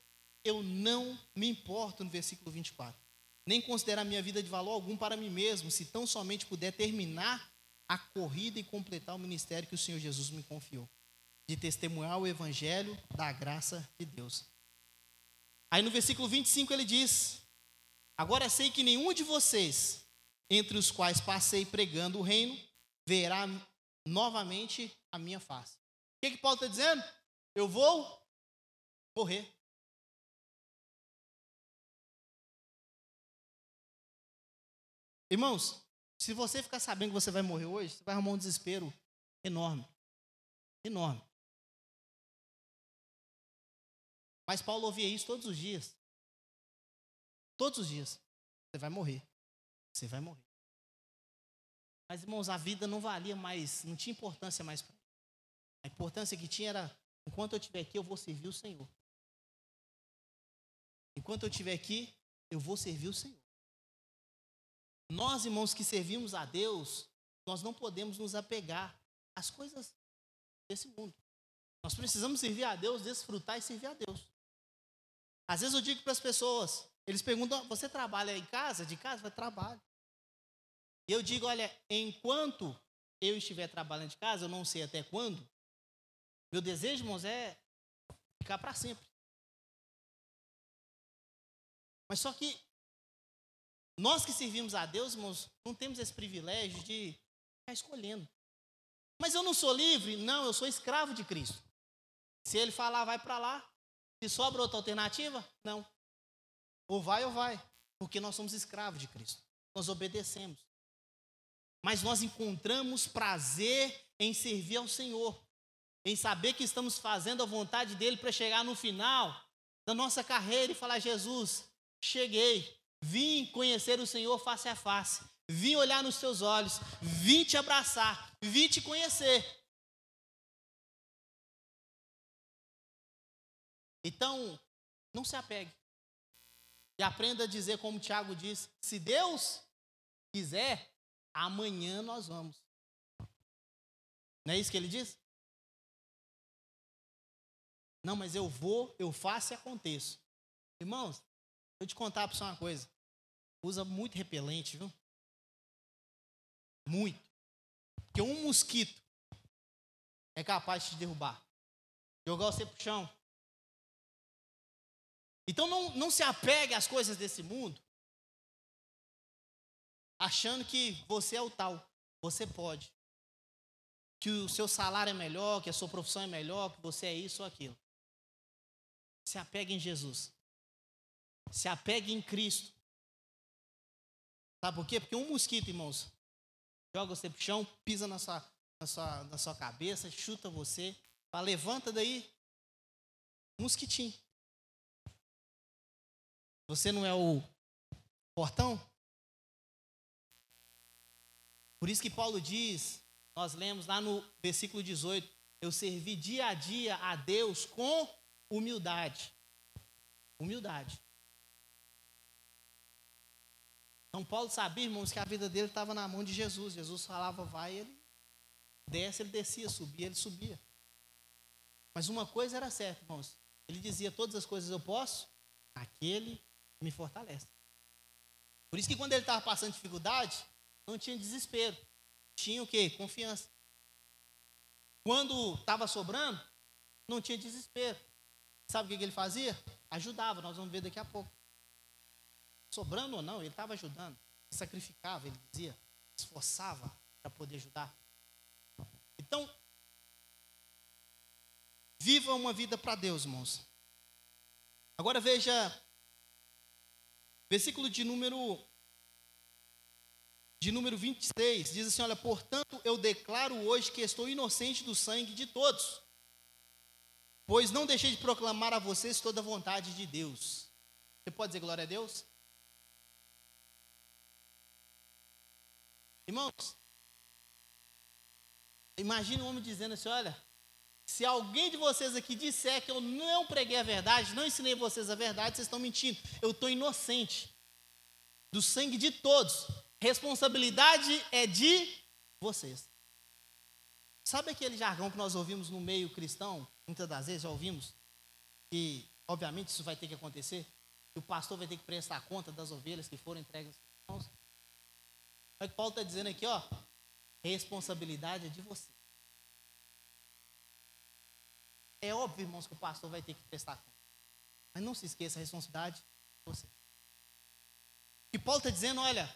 eu não me importo no versículo 24 nem considerar minha vida de valor algum para mim mesmo, se tão somente puder terminar a corrida e completar o ministério que o Senhor Jesus me confiou, de testemunhar o evangelho da graça de Deus. Aí no versículo 25 ele diz: Agora sei que nenhum de vocês, entre os quais passei pregando o reino, verá novamente a minha face. O que, que Paulo está dizendo? Eu vou morrer. Irmãos, se você ficar sabendo que você vai morrer hoje, você vai arrumar um desespero enorme. Enorme. Mas Paulo ouvia isso todos os dias. Todos os dias. Você vai morrer. Você vai morrer. Mas, irmãos, a vida não valia mais, não tinha importância mais para mim. A importância que tinha era, enquanto eu estiver aqui, eu vou servir o Senhor. Enquanto eu estiver aqui, eu vou servir o Senhor. Nós, irmãos, que servimos a Deus, nós não podemos nos apegar às coisas desse mundo. Nós precisamos servir a Deus, desfrutar e servir a Deus. Às vezes eu digo para as pessoas, eles perguntam: você trabalha em casa? De casa? Eu trabalho. E eu digo, olha, enquanto eu estiver trabalhando de casa, eu não sei até quando, meu desejo, irmãos, é ficar para sempre. Mas só que nós que servimos a Deus, irmãos, não temos esse privilégio de ficar escolhendo. Mas eu não sou livre? Não, eu sou escravo de Cristo. Se ele falar, vai para lá. Se sobra outra alternativa? Não. Ou vai ou vai. Porque nós somos escravos de Cristo. Nós obedecemos. Mas nós encontramos prazer em servir ao Senhor. Em saber que estamos fazendo a vontade dele para chegar no final da nossa carreira e falar: Jesus, cheguei. Vim conhecer o Senhor face a face. Vim olhar nos seus olhos. Vim te abraçar. Vim te conhecer. Então, não se apegue. E aprenda a dizer, como o Tiago diz: se Deus quiser, amanhã nós vamos. Não é isso que ele diz? Não, mas eu vou, eu faço e aconteço. Irmãos, eu te contar para você uma coisa. Usa muito repelente, viu? Muito. Porque um mosquito é capaz de te derrubar. Jogar você pro chão. Então não, não se apegue às coisas desse mundo achando que você é o tal. Você pode. Que o seu salário é melhor, que a sua profissão é melhor, que você é isso ou aquilo. Se apegue em Jesus. Se apegue em Cristo. Sabe por quê? Porque um mosquito, irmãos, joga você pro chão, pisa na sua, na sua, na sua cabeça, chuta você, fala, levanta daí. Mosquitinho. Você não é o portão? Por isso que Paulo diz, nós lemos lá no versículo 18: Eu servi dia a dia a Deus com humildade. Humildade. Então Paulo sabia, irmãos, que a vida dele estava na mão de Jesus. Jesus falava, vai, ele desce, ele descia, subia, ele subia. Mas uma coisa era certa, irmãos. Ele dizia, todas as coisas eu posso, aquele me fortalece. Por isso que quando ele estava passando dificuldade, não tinha desespero. Tinha o quê? Confiança. Quando estava sobrando, não tinha desespero. Sabe o que ele fazia? Ajudava, nós vamos ver daqui a pouco. Sobrando ou não, ele estava ajudando. Sacrificava, ele dizia. Esforçava para poder ajudar. Então, viva uma vida para Deus, irmãos. Agora veja, versículo de número de número 26, diz assim: Olha, portanto, eu declaro hoje que estou inocente do sangue de todos, pois não deixei de proclamar a vocês toda a vontade de Deus. Você pode dizer glória a Deus? Irmãos, imagine um homem dizendo assim: Olha, se alguém de vocês aqui disser que eu não preguei a verdade, não ensinei vocês a verdade, vocês estão mentindo. Eu estou inocente do sangue de todos. Responsabilidade é de vocês. Sabe aquele jargão que nós ouvimos no meio cristão? Muitas das vezes já ouvimos. E, obviamente, isso vai ter que acontecer. E o pastor vai ter que prestar conta das ovelhas que foram entregues aos irmãos. O que Paulo está dizendo aqui, ó. Responsabilidade é de você. É óbvio, irmãos, que o pastor vai ter que prestar conta. Mas não se esqueça, a responsabilidade é de você. E Paulo está dizendo, olha,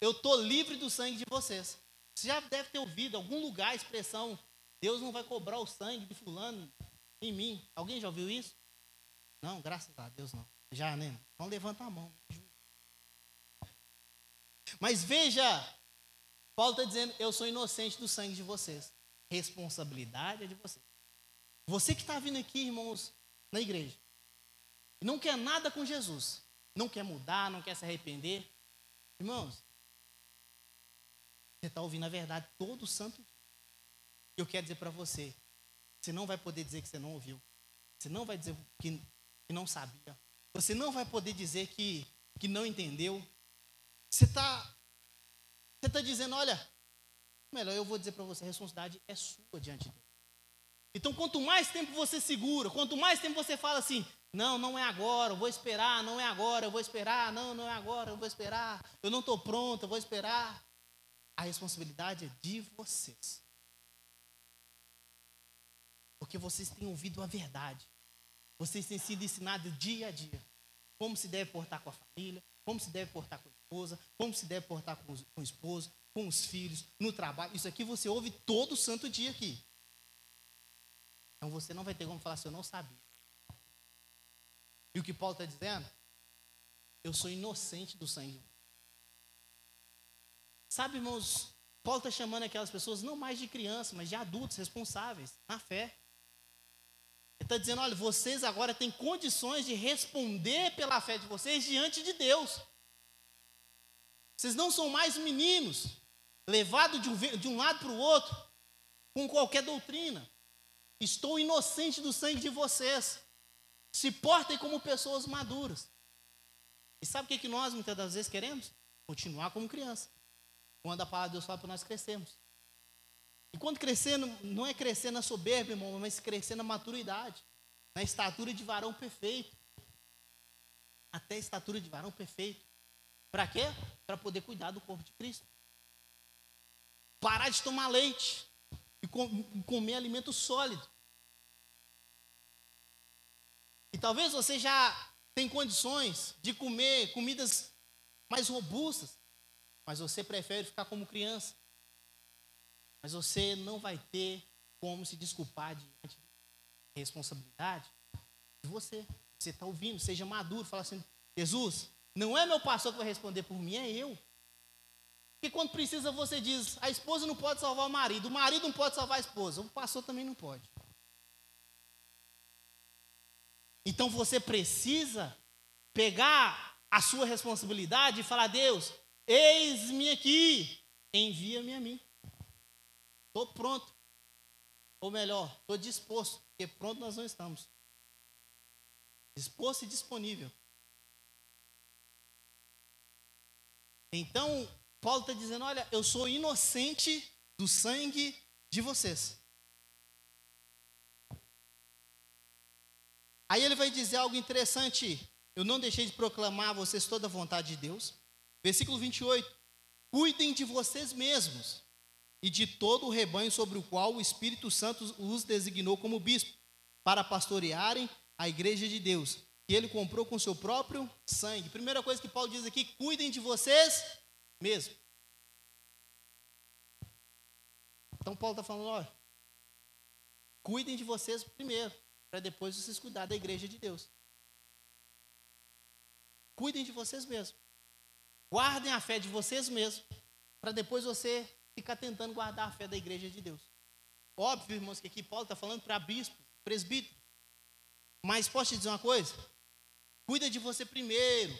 eu estou livre do sangue de vocês. Você já deve ter ouvido em algum lugar a expressão: Deus não vai cobrar o sangue de fulano em mim. Alguém já ouviu isso? Não, graças a Deus não. Já, né? Então levanta a mão. Mas veja, Paulo está dizendo: Eu sou inocente do sangue de vocês. Responsabilidade é de vocês. Você que está vindo aqui, irmãos, na igreja, não quer nada com Jesus, não quer mudar, não quer se arrepender, irmãos, você está ouvindo a verdade todo santo dia. Eu quero dizer para você, você não vai poder dizer que você não ouviu. Você não vai dizer que, que não sabia. Você não vai poder dizer que, que não entendeu. Você está você tá dizendo, olha, melhor eu vou dizer para você, a responsabilidade é sua diante de Deus. Então, quanto mais tempo você segura, quanto mais tempo você fala assim, não, não é agora, eu vou esperar, não é agora, eu vou esperar, não, não é agora, eu vou esperar, eu não estou pronto, eu vou esperar. a responsabilidade é de vocês. Porque vocês têm ouvido a verdade. Vocês têm sido ensinados dia a dia. Como se deve portar com a família, como se deve portar com a esposa, como se deve portar com, os, com o esposo, com os filhos, no trabalho. Isso aqui você ouve todo santo dia aqui. Então você não vai ter como falar assim, eu não sabia. E o que Paulo está dizendo? Eu sou inocente do sangue. Sabe, irmãos, Paulo está chamando aquelas pessoas não mais de crianças, mas de adultos responsáveis, na fé. Ele está dizendo: olha, vocês agora têm condições de responder pela fé de vocês diante de Deus. Vocês não são mais meninos, levados de um, de um lado para o outro, com qualquer doutrina. Estou inocente do sangue de vocês. Se portem como pessoas maduras. E sabe o que, que nós muitas das vezes queremos? Continuar como criança. Quando a palavra de Deus fala para nós crescermos. E quando crescer, não é crescer na soberba, irmão, mas crescer na maturidade, na estatura de varão perfeito. Até a estatura de varão perfeito. Para quê? Para poder cuidar do corpo de Cristo. Parar de tomar leite e comer alimento sólido. E talvez você já tem condições de comer comidas mais robustas, mas você prefere ficar como criança. Mas você não vai ter como se desculpar diante da responsabilidade de você. Você está ouvindo, seja maduro, fala assim: Jesus, não é meu pastor que vai responder por mim, é eu. Porque quando precisa você diz: a esposa não pode salvar o marido, o marido não pode salvar a esposa, o pastor também não pode. Então você precisa pegar a sua responsabilidade e falar: Deus, eis-me aqui, envia-me a mim. Estou pronto. Ou melhor, estou disposto, porque pronto nós não estamos. Disposto e disponível. Então, Paulo está dizendo: olha, eu sou inocente do sangue de vocês. Aí ele vai dizer algo interessante. Eu não deixei de proclamar a vocês toda a vontade de Deus. Versículo 28. Cuidem de vocês mesmos e de todo o rebanho sobre o qual o Espírito Santo os designou como bispo, para pastorearem a igreja de Deus, que ele comprou com seu próprio sangue. Primeira coisa que Paulo diz aqui: cuidem de vocês mesmos. Então Paulo está falando, olha, cuidem de vocês primeiro para depois vocês cuidar da igreja de Deus. Cuidem de vocês mesmos. Guardem a fé de vocês mesmos, para depois você ficar tentando guardar a fé da igreja de Deus. Óbvio, irmãos, que aqui Paulo está falando para bispo, presbítero. Mas posso te dizer uma coisa? Cuida de você primeiro.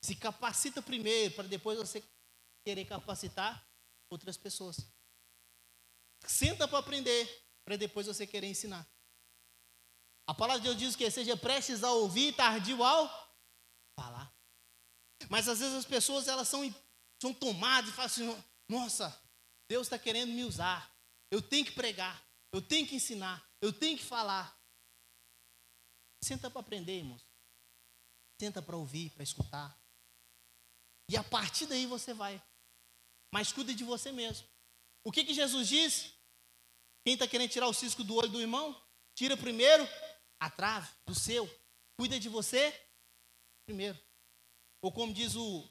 Se capacita primeiro, para depois você querer capacitar outras pessoas. Senta para aprender, para depois você querer ensinar. A palavra de Deus diz que seja prestes a ouvir, tardio ao falar. Mas às vezes as pessoas elas são, são tomadas e falam assim: nossa, Deus está querendo me usar. Eu tenho que pregar, eu tenho que ensinar, eu tenho que falar. Senta para aprender, irmãos. Senta para ouvir, para escutar. E a partir daí você vai. Mas cuida de você mesmo. O que, que Jesus diz? Quem está querendo tirar o cisco do olho do irmão? Tira primeiro a trave do seu. Cuida de você primeiro. Ou como diz o,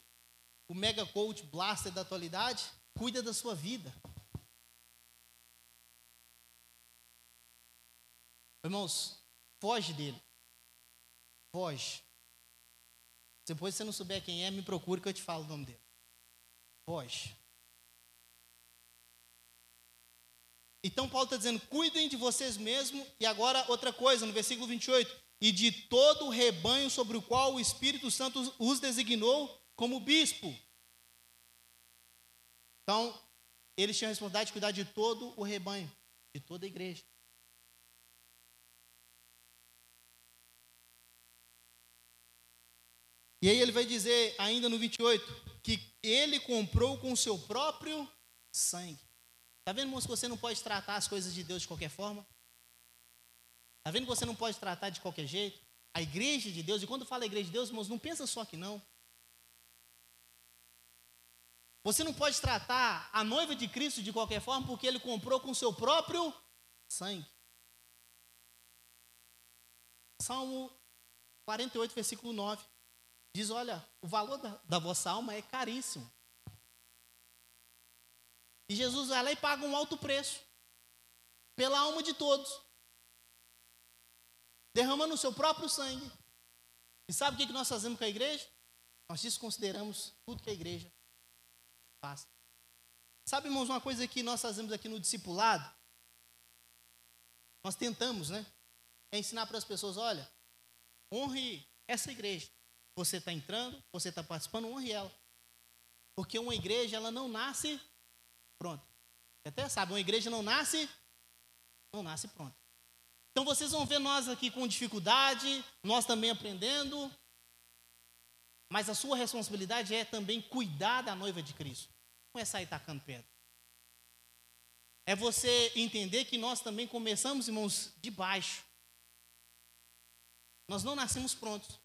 o mega coach blaster da atualidade, cuida da sua vida. Irmãos, foge dele. Foge. Depois, se você não souber quem é, me procure que eu te falo o nome dele. Foge. Então Paulo está dizendo: cuidem de vocês mesmos. E agora, outra coisa, no versículo 28. E de todo o rebanho sobre o qual o Espírito Santo os designou como bispo. Então, eles tinham a responsabilidade de cuidar de todo o rebanho, de toda a igreja. E aí ele vai dizer, ainda no 28, que ele comprou com o seu próprio sangue. Está vendo, irmãos, que você não pode tratar as coisas de Deus de qualquer forma? Está vendo que você não pode tratar de qualquer jeito? A igreja de Deus, e quando fala igreja de Deus, irmãos, não pensa só que não. Você não pode tratar a noiva de Cristo de qualquer forma, porque ele comprou com seu próprio sangue. Salmo 48, versículo 9. Diz: Olha, o valor da, da vossa alma é caríssimo. E Jesus vai lá e paga um alto preço pela alma de todos, derramando o seu próprio sangue. E sabe o que nós fazemos com a igreja? Nós desconsideramos tudo que a igreja faz. Sabe, irmãos, uma coisa que nós fazemos aqui no discipulado? Nós tentamos, né? É ensinar para as pessoas: olha, honre essa igreja. Você está entrando, você está participando, honre ela. Porque uma igreja, ela não nasce pronta. Você até sabe, uma igreja não nasce, não nasce pronta. Então vocês vão ver nós aqui com dificuldade, nós também aprendendo, mas a sua responsabilidade é também cuidar da noiva de Cristo. Não é sair tacando pedra. É você entender que nós também começamos, irmãos, de baixo. Nós não nascemos prontos.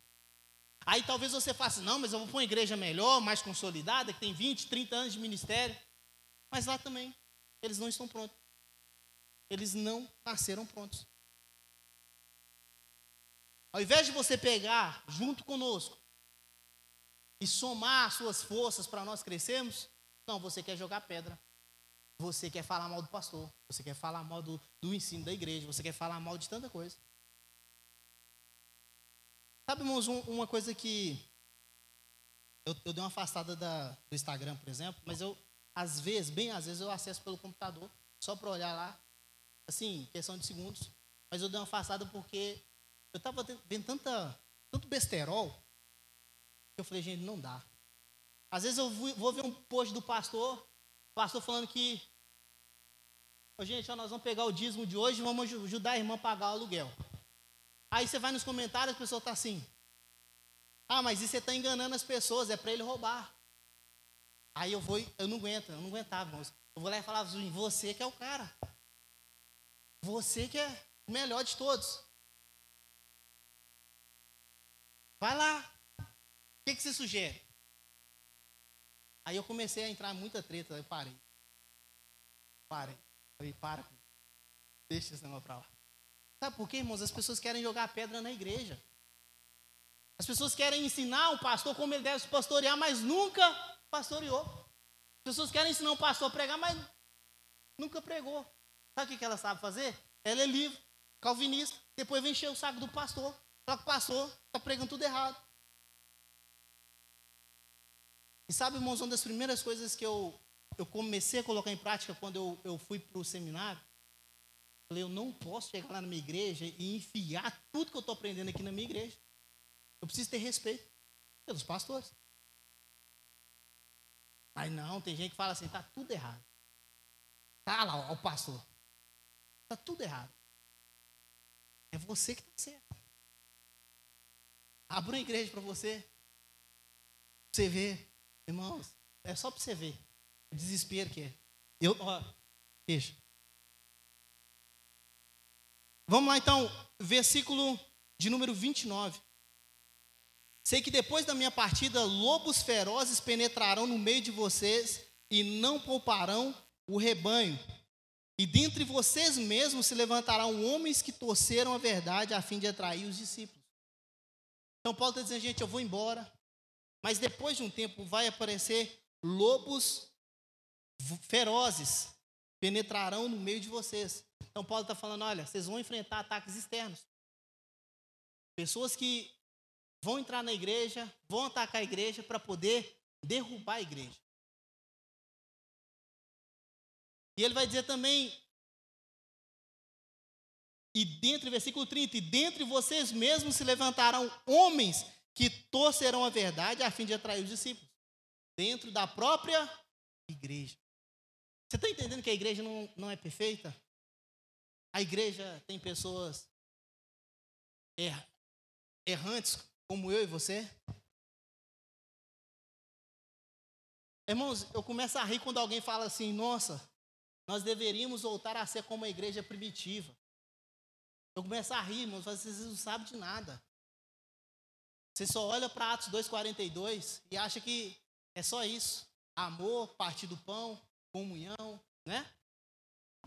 Aí talvez você faça, não, mas eu vou para uma igreja melhor, mais consolidada, que tem 20, 30 anos de ministério. Mas lá também, eles não estão prontos. Eles não nasceram prontos. Ao invés de você pegar junto conosco e somar suas forças para nós crescermos, não, você quer jogar pedra. Você quer falar mal do pastor. Você quer falar mal do, do ensino da igreja. Você quer falar mal de tanta coisa. Sabe, irmãos, um, uma coisa que. Eu, eu dei uma afastada da, do Instagram, por exemplo, mas eu, às vezes, bem às vezes, eu acesso pelo computador, só para olhar lá, assim, questão de segundos. Mas eu dei uma afastada porque eu estava vendo tanta, tanto besterol que eu falei, gente, não dá. Às vezes eu vou ver um post do pastor, pastor falando que, oh, gente, ó, nós vamos pegar o dízimo de hoje e vamos ajudar a irmã a pagar o aluguel. Aí você vai nos comentários, a pessoa está assim, ah, mas isso você está enganando as pessoas, é para ele roubar. Aí eu vou, eu não aguento, eu não aguentava, irmãos. Eu vou lá e falava assim, você que é o cara. Você que é o melhor de todos. Vai lá. O que, que você sugere? Aí eu comecei a entrar muita treta, eu parei. Parei. Falei, para. Deixa esse negócio pra lá. Sabe por quê, irmãos? As pessoas querem jogar pedra na igreja. As pessoas querem ensinar o pastor como ele deve se pastorear, mas nunca pastoreou. As pessoas querem ensinar o pastor a pregar, mas nunca pregou. Sabe o que ela sabe fazer? Ela é livre, calvinista, depois vem encher o saco do pastor. Só que passou, está pregando tudo errado. E sabe, irmãos, uma das primeiras coisas que eu, eu comecei a colocar em prática quando eu, eu fui para o seminário, falei, eu não posso chegar lá na minha igreja e enfiar tudo que eu estou aprendendo aqui na minha igreja. Eu preciso ter respeito pelos pastores. Mas não, tem gente que fala assim, está tudo errado. Tá lá, ó, o pastor. Está tudo errado. É você que está certo. Abra uma igreja para você. Você ver. Irmãos, é só para você ver. O desespero que é. Eu, ó, deixa. Vamos lá então, versículo de número 29. Sei que depois da minha partida, lobos ferozes penetrarão no meio de vocês e não pouparão o rebanho. E dentre vocês mesmos se levantarão homens que torceram a verdade a fim de atrair os discípulos. Então Paulo está dizendo, gente, eu vou embora. Mas depois de um tempo vai aparecer lobos ferozes, penetrarão no meio de vocês. Então Paulo está falando, olha, vocês vão enfrentar ataques externos. Pessoas que vão entrar na igreja, vão atacar a igreja para poder derrubar a igreja. E ele vai dizer também, e dentro, versículo 30, e dentre vocês mesmos se levantarão homens que torcerão a verdade a fim de atrair os discípulos. Dentro da própria igreja. Você está entendendo que a igreja não, não é perfeita? A igreja tem pessoas er, errantes, como eu e você. Irmãos, eu começo a rir quando alguém fala assim: nossa, nós deveríamos voltar a ser como a igreja primitiva. Eu começo a rir, irmãos, vocês não sabem de nada. Você só olha para Atos 2,42 e acha que é só isso. amor, partir do pão, comunhão, né?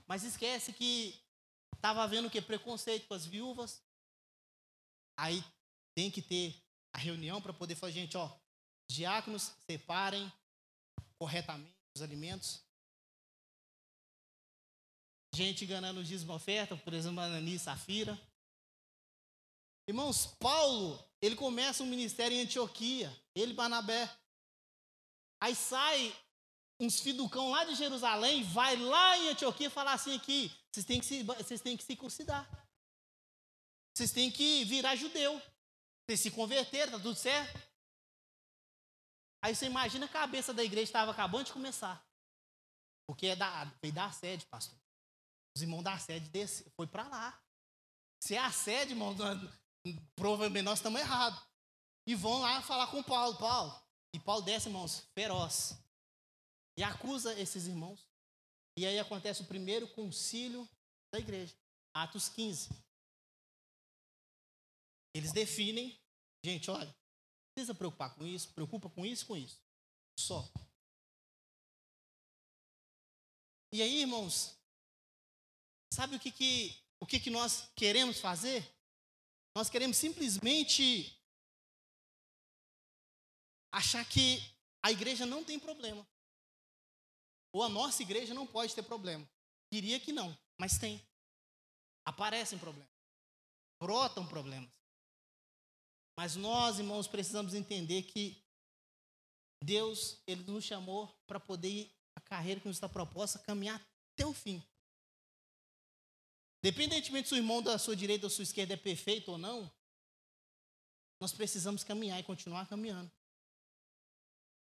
Mas esquece que estava havendo o que? Preconceito com as viúvas. Aí tem que ter a reunião para poder falar, gente, ó, diáconos separem corretamente os alimentos. Gente ganhando dízimo oferta, por exemplo, Anani e Safira. Irmãos, Paulo, ele começa um ministério em Antioquia, ele e Barnabé. Aí sai uns fiducão lá de Jerusalém, vai lá em Antioquia falar assim aqui, vocês têm que se, vocês têm que se circuncidar. Vocês têm que virar judeu. Vocês se converteram, tá tudo certo? Aí você imagina a cabeça da igreja estava acabando de começar. Porque é da, veio da sede, pastor. Os irmãos da sede desse, foi para lá. Se é a sede, irmão, provavelmente nós estamos errados. E vão lá falar com Paulo. Paulo. E Paulo desce, irmãos, feroz. E acusa esses irmãos. E aí acontece o primeiro concílio da igreja. Atos 15. Eles definem, gente, olha, não precisa preocupar com isso, preocupa com isso, com isso. Só. E aí, irmãos, sabe o que, que, o que, que nós queremos fazer? Nós queremos simplesmente achar que a igreja não tem problema. Ou a nossa igreja não pode ter problema. Queria que não, mas tem. Aparecem problemas. Brotam problemas. Mas nós, irmãos, precisamos entender que Deus, Ele nos chamou para poder ir a carreira que nos está proposta, caminhar até o fim. Independentemente se o irmão da sua direita ou da sua esquerda é perfeito ou não, nós precisamos caminhar e continuar caminhando.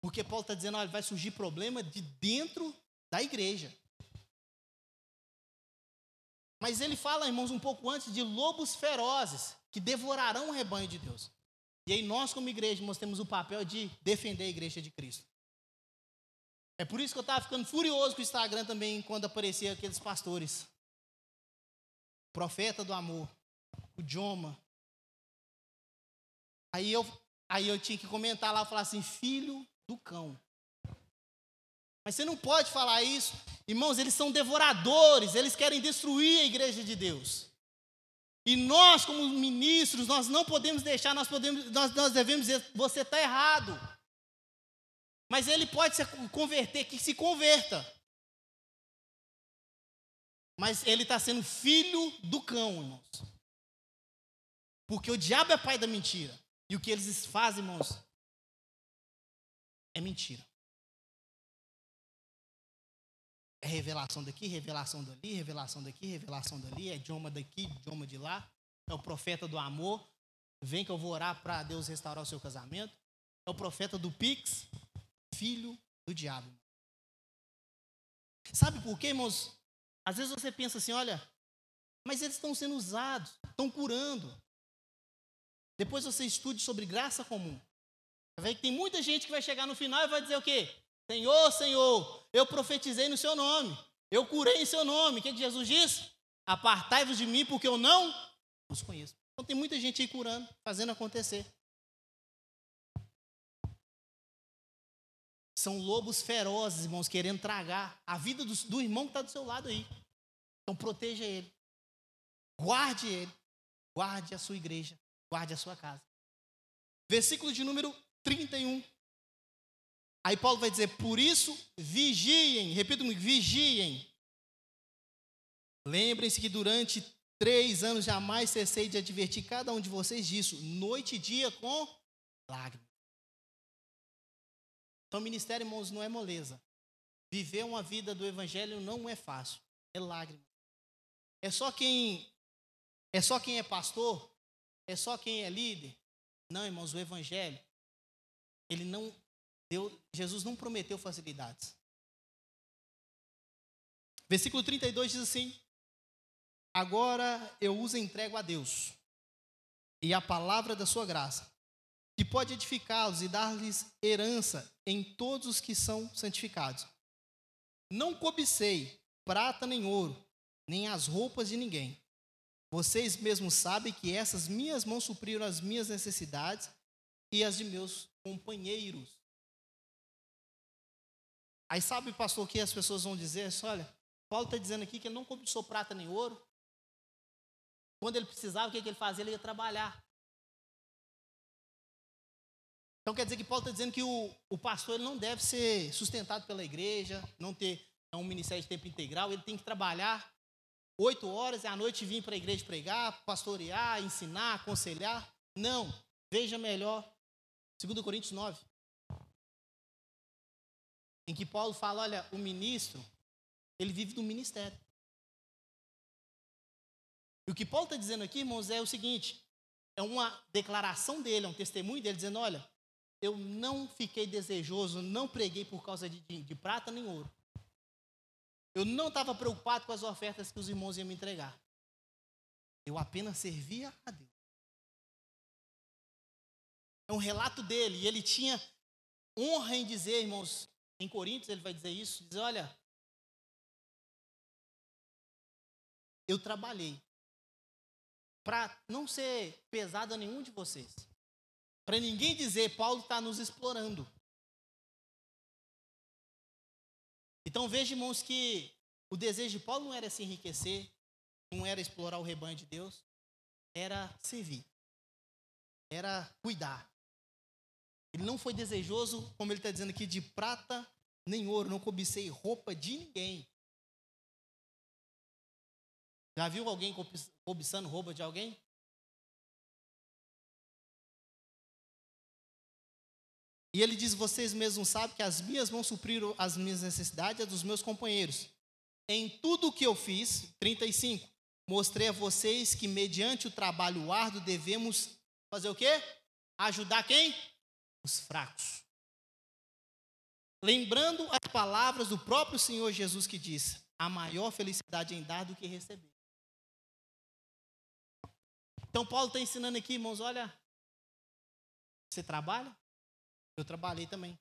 Porque Paulo está dizendo, olha, vai surgir problema de dentro da igreja. Mas ele fala, irmãos, um pouco antes de lobos ferozes que devorarão o rebanho de Deus. E aí nós, como igreja, nós temos o papel de defender a igreja de Cristo. É por isso que eu estava ficando furioso com o Instagram também, quando aparecia aqueles pastores profeta do amor, o Joma. Aí eu, aí eu tinha que comentar lá, falar assim, filho do cão. Mas você não pode falar isso. Irmãos, eles são devoradores, eles querem destruir a igreja de Deus. E nós, como ministros, nós não podemos deixar, nós, podemos, nós, nós devemos dizer, você está errado. Mas ele pode se converter, que se converta. Mas ele está sendo filho do cão, irmãos. Porque o diabo é pai da mentira. E o que eles fazem, irmãos, é mentira. É revelação daqui, revelação dali, revelação daqui, revelação dali, é idioma daqui, idioma de lá. É o profeta do amor. Vem que eu vou orar para Deus restaurar o seu casamento. É o profeta do Pix, filho do diabo. Sabe por quê, irmãos? Às vezes você pensa assim, olha, mas eles estão sendo usados, estão curando. Depois você estude sobre graça comum. Ver que tem muita gente que vai chegar no final e vai dizer o quê? Senhor, Senhor, eu profetizei no seu nome, eu curei em seu nome. O que, que Jesus disse? Apartai-vos de mim, porque eu não os conheço. Então tem muita gente aí curando, fazendo acontecer. São lobos ferozes, irmãos, querendo tragar a vida do, do irmão que está do seu lado aí. Então proteja ele. Guarde ele. Guarde a sua igreja. Guarde a sua casa. Versículo de número 31. Aí Paulo vai dizer: Por isso, vigiem. Repita comigo: vigiem. Lembrem-se que durante três anos jamais cessei de advertir cada um de vocês disso, noite e dia com lágrimas. Então, ministério, irmãos, não é moleza. Viver uma vida do evangelho não é fácil, é lágrima. É só quem é só quem é pastor? É só quem é líder? Não, irmãos, o evangelho ele não deu, Jesus não prometeu facilidades. Versículo 32 diz assim: Agora eu os entrego a Deus e a palavra da sua graça, que pode edificá-los e dar-lhes herança em todos os que são santificados. Não cobicei prata nem ouro, nem as roupas de ninguém. Vocês mesmos sabem que essas minhas mãos supriram as minhas necessidades e as de meus companheiros. Aí sabe, pastor, o que as pessoas vão dizer? Olha, Paulo está dizendo aqui que ele não cobiçou prata nem ouro. Quando ele precisava, o que, que ele fazia? Ele ia trabalhar. Então quer dizer que Paulo está dizendo que o, o pastor ele não deve ser sustentado pela igreja, não ter um ministério de tempo integral, ele tem que trabalhar oito horas e à noite vir para a igreja pregar, pastorear, ensinar, aconselhar. Não, veja melhor 2 Coríntios 9. Em que Paulo fala, olha, o ministro, ele vive do ministério. E o que Paulo está dizendo aqui, irmãos, é o seguinte: é uma declaração dele, é um testemunho dele, dizendo: olha, eu não fiquei desejoso, não preguei por causa de, de, de prata nem ouro. Eu não estava preocupado com as ofertas que os irmãos iam me entregar. Eu apenas servia a Deus. É um relato dele, e ele tinha honra em dizer, irmãos, em Coríntios ele vai dizer isso, dizer, olha, eu trabalhei para não ser pesado a nenhum de vocês. Para ninguém dizer, Paulo está nos explorando. Então veja, irmãos, que o desejo de Paulo não era se enriquecer, não era explorar o rebanho de Deus, era servir, era cuidar. Ele não foi desejoso, como ele está dizendo aqui, de prata nem ouro, não cobicei roupa de ninguém. Já viu alguém cobiçando roupa de alguém? E ele diz: Vocês mesmos sabem que as minhas vão suprir as minhas necessidades e as dos meus companheiros. Em tudo o que eu fiz, 35, mostrei a vocês que, mediante o trabalho árduo, devemos fazer o quê? Ajudar quem? Os fracos. Lembrando as palavras do próprio Senhor Jesus que disse: a maior felicidade em dar do que receber. Então, Paulo está ensinando aqui, irmãos: olha, você trabalha? Eu trabalhei também.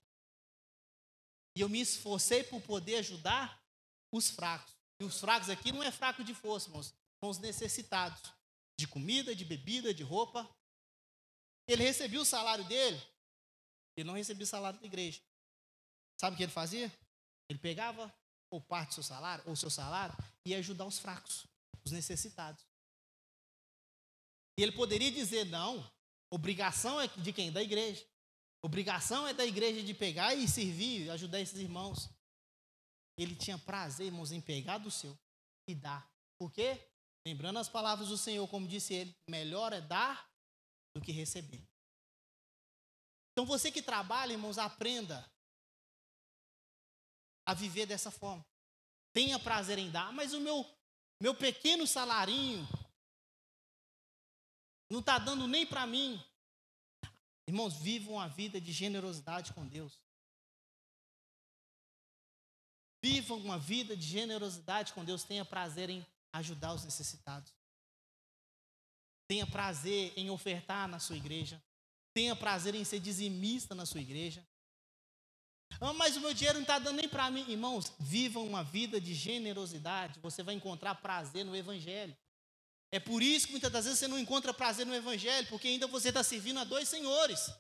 E eu me esforcei por poder ajudar os fracos. E os fracos aqui não é fraco de força, irmãos. São os necessitados de comida, de bebida, de roupa. Ele recebia o salário dele, ele não recebia salário da igreja. Sabe o que ele fazia? Ele pegava ou parte do seu salário, ou seu salário, e ia ajudar os fracos, os necessitados. E ele poderia dizer: não, obrigação é de quem? Da igreja. Obrigação é da igreja de pegar e servir, ajudar esses irmãos. Ele tinha prazer, irmãos, em pegar do seu e dar. Por quê? Lembrando as palavras do Senhor, como disse ele, melhor é dar do que receber. Então você que trabalha, irmãos, aprenda a viver dessa forma. Tenha prazer em dar, mas o meu meu pequeno salarinho não está dando nem para mim. Irmãos, vivam a vida de generosidade com Deus. Vivam uma vida de generosidade com Deus. Tenha prazer em ajudar os necessitados. Tenha prazer em ofertar na sua igreja. Tenha prazer em ser dizimista na sua igreja. Ah, mas o meu dinheiro não está dando nem para mim. Irmãos, vivam uma vida de generosidade. Você vai encontrar prazer no Evangelho. É por isso que muitas das vezes você não encontra prazer no Evangelho, porque ainda você está servindo a dois senhores.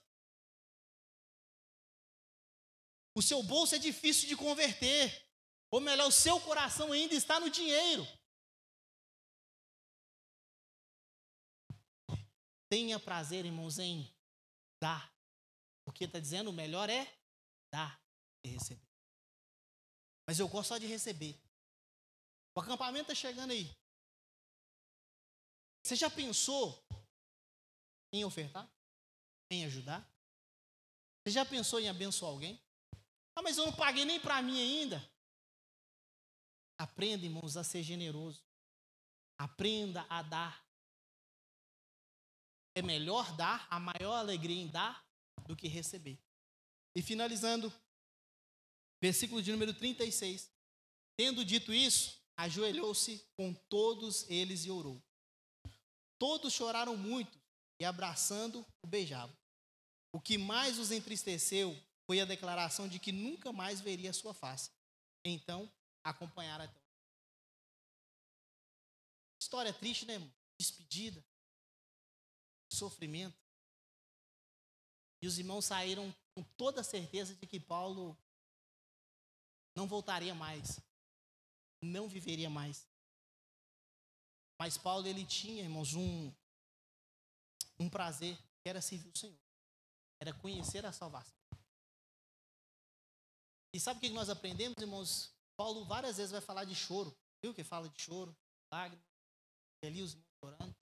O seu bolso é difícil de converter. Ou melhor, o seu coração ainda está no dinheiro. Tenha prazer, irmãos, em dar. Porque está dizendo o melhor é dar e receber. Mas eu gosto só de receber. O acampamento está chegando aí. Você já pensou em ofertar? Em ajudar? Você já pensou em abençoar alguém? Ah, mas eu não paguei nem para mim ainda. Aprenda, irmãos, a ser generoso. Aprenda a dar. É melhor dar, a maior alegria em dar do que receber. E finalizando, versículo de número 36. Tendo dito isso, ajoelhou-se com todos eles e orou. Todos choraram muito e, abraçando, o beijavam. O que mais os entristeceu foi a declaração de que nunca mais veria sua face. Então, acompanharam até. História triste, né, irmão? Despedida, sofrimento. E os irmãos saíram com toda a certeza de que Paulo não voltaria mais, não viveria mais. Mas Paulo ele tinha, irmãos, um um prazer que era servir o Senhor, era conhecer a salvação. E sabe o que nós aprendemos, irmãos? Paulo várias vezes vai falar de choro, viu que fala de choro, lágrimas, ali os irmãos chorando.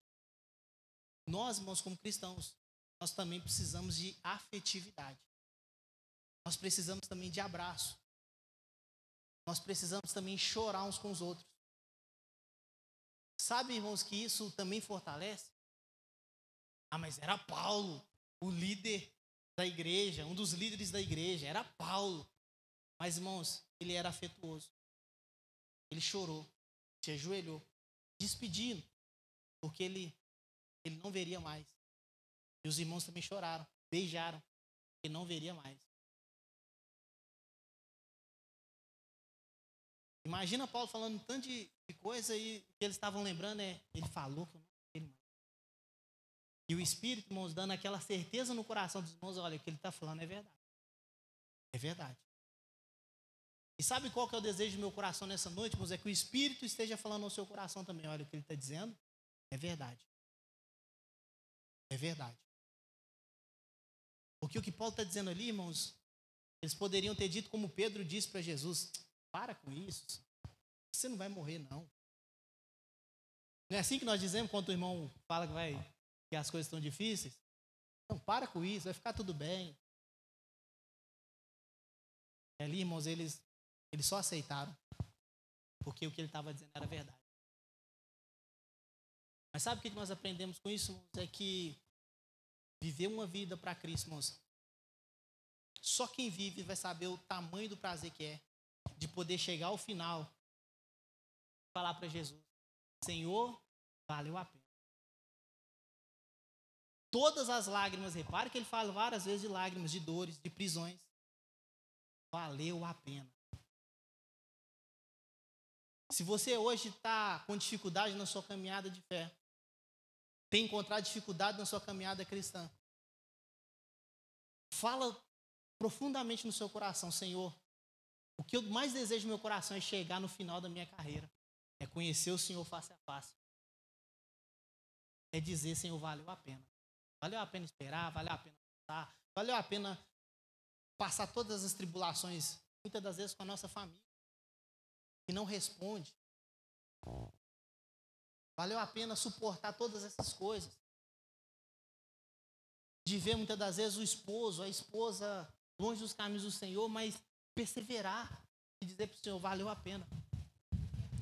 Nós, irmãos, como cristãos, nós também precisamos de afetividade. Nós precisamos também de abraço. Nós precisamos também chorar uns com os outros. Sabe, irmãos, que isso também fortalece? Ah, mas era Paulo, o líder da igreja, um dos líderes da igreja, era Paulo. Mas, irmãos, ele era afetuoso. Ele chorou, se ajoelhou, despedindo, porque ele, ele não veria mais. E os irmãos também choraram, beijaram, porque não veria mais. Imagina Paulo falando tanto de, coisa e que eles estavam lembrando é, ele falou que eu não ele mais. E o Espírito, irmãos, dando aquela certeza no coração dos irmãos, olha, o que ele está falando é verdade. É verdade. E sabe qual que é o desejo do meu coração nessa noite, irmãos? É que o Espírito esteja falando ao seu coração também. Olha, o que ele está dizendo é verdade. É verdade. Porque o que Paulo está dizendo ali, irmãos, eles poderiam ter dito como Pedro disse para Jesus: para com isso, você não vai morrer, não. Não é assim que nós dizemos quando o irmão fala que, vai, que as coisas estão difíceis? Não, para com isso, vai ficar tudo bem. E ali, irmãos, eles, eles só aceitaram. Porque o que ele estava dizendo era verdade. Mas sabe o que nós aprendemos com isso? É que viver uma vida para Cristo, só quem vive vai saber o tamanho do prazer que é de poder chegar ao final e falar para Jesus: Senhor, valeu a pena. Todas as lágrimas, repare que ele fala várias vezes de lágrimas, de dores, de prisões. Valeu a pena. Se você hoje está com dificuldade na sua caminhada de fé, tem encontrado dificuldade na sua caminhada cristã, fala profundamente no seu coração, Senhor, o que eu mais desejo no meu coração é chegar no final da minha carreira, é conhecer o Senhor face a face. É dizer, Senhor, valeu a pena. Valeu a pena esperar, valeu a pena passar, valeu a pena passar todas as tribulações, muitas das vezes com a nossa família, que não responde. Valeu a pena suportar todas essas coisas. De ver muitas das vezes o esposo, a esposa longe dos caminhos do Senhor, mas perseverar e dizer para o Senhor: valeu a pena.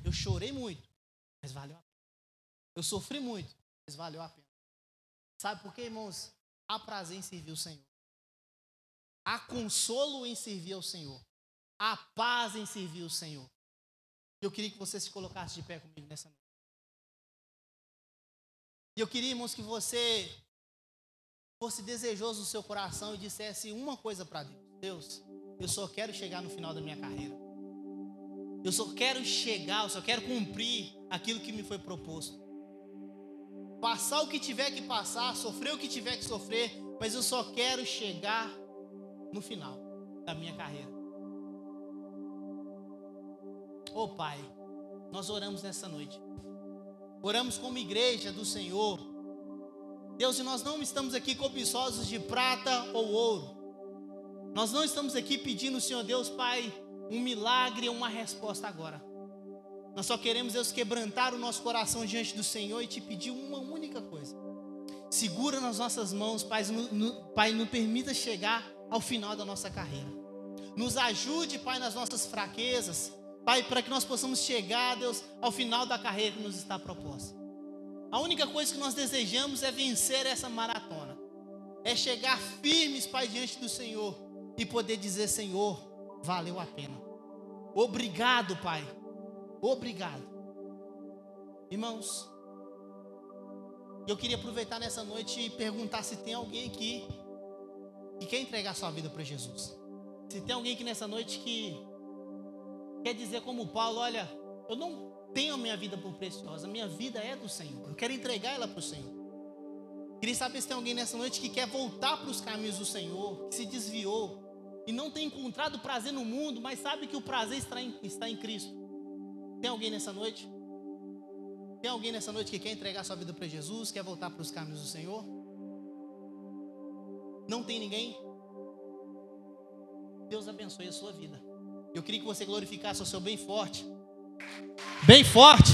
Eu chorei muito, mas valeu a pena. Eu sofri muito, mas valeu a pena. Sabe por quê, irmãos? Há prazer em servir o Senhor. Há consolo em servir ao Senhor. Há paz em servir o Senhor. Eu queria que você se colocasse de pé comigo nessa noite. E eu queria, irmãos, que você fosse desejoso no seu coração e dissesse uma coisa para Deus: Deus, eu só quero chegar no final da minha carreira. Eu só quero chegar, eu só quero cumprir aquilo que me foi proposto. Passar o que tiver que passar, sofrer o que tiver que sofrer, mas eu só quero chegar no final da minha carreira. Oh Pai, nós oramos nessa noite. Oramos como igreja do Senhor. Deus, e nós não estamos aqui cobiçosos de prata ou ouro. Nós não estamos aqui pedindo, Senhor Deus, Pai, um milagre ou uma resposta agora. Nós só queremos, Deus, quebrantar o nosso coração diante do Senhor e te pedir uma única coisa. Segura nas nossas mãos, Pai, no, no, Pai, não permita chegar ao final da nossa carreira. Nos ajude, Pai, nas nossas fraquezas, Pai, para que nós possamos chegar, Deus, ao final da carreira que nos está proposta. A única coisa que nós desejamos é vencer essa maratona, é chegar firmes, Pai, diante do Senhor e poder dizer: Senhor, valeu a pena. Obrigado, Pai. Obrigado. Irmãos, eu queria aproveitar nessa noite e perguntar se tem alguém aqui que quer entregar sua vida para Jesus. Se tem alguém aqui nessa noite que quer dizer como Paulo, olha, eu não tenho a minha vida por preciosa, minha vida é do Senhor. Eu quero entregar ela para o Senhor. Queria saber se tem alguém nessa noite que quer voltar para os caminhos do Senhor, que se desviou, e não tem encontrado prazer no mundo, mas sabe que o prazer está em, está em Cristo. Tem alguém nessa noite? Tem alguém nessa noite que quer entregar sua vida para Jesus, quer voltar para os caminhos do Senhor? Não tem ninguém? Deus abençoe a sua vida. Eu queria que você glorificasse o seu bem forte. Bem forte.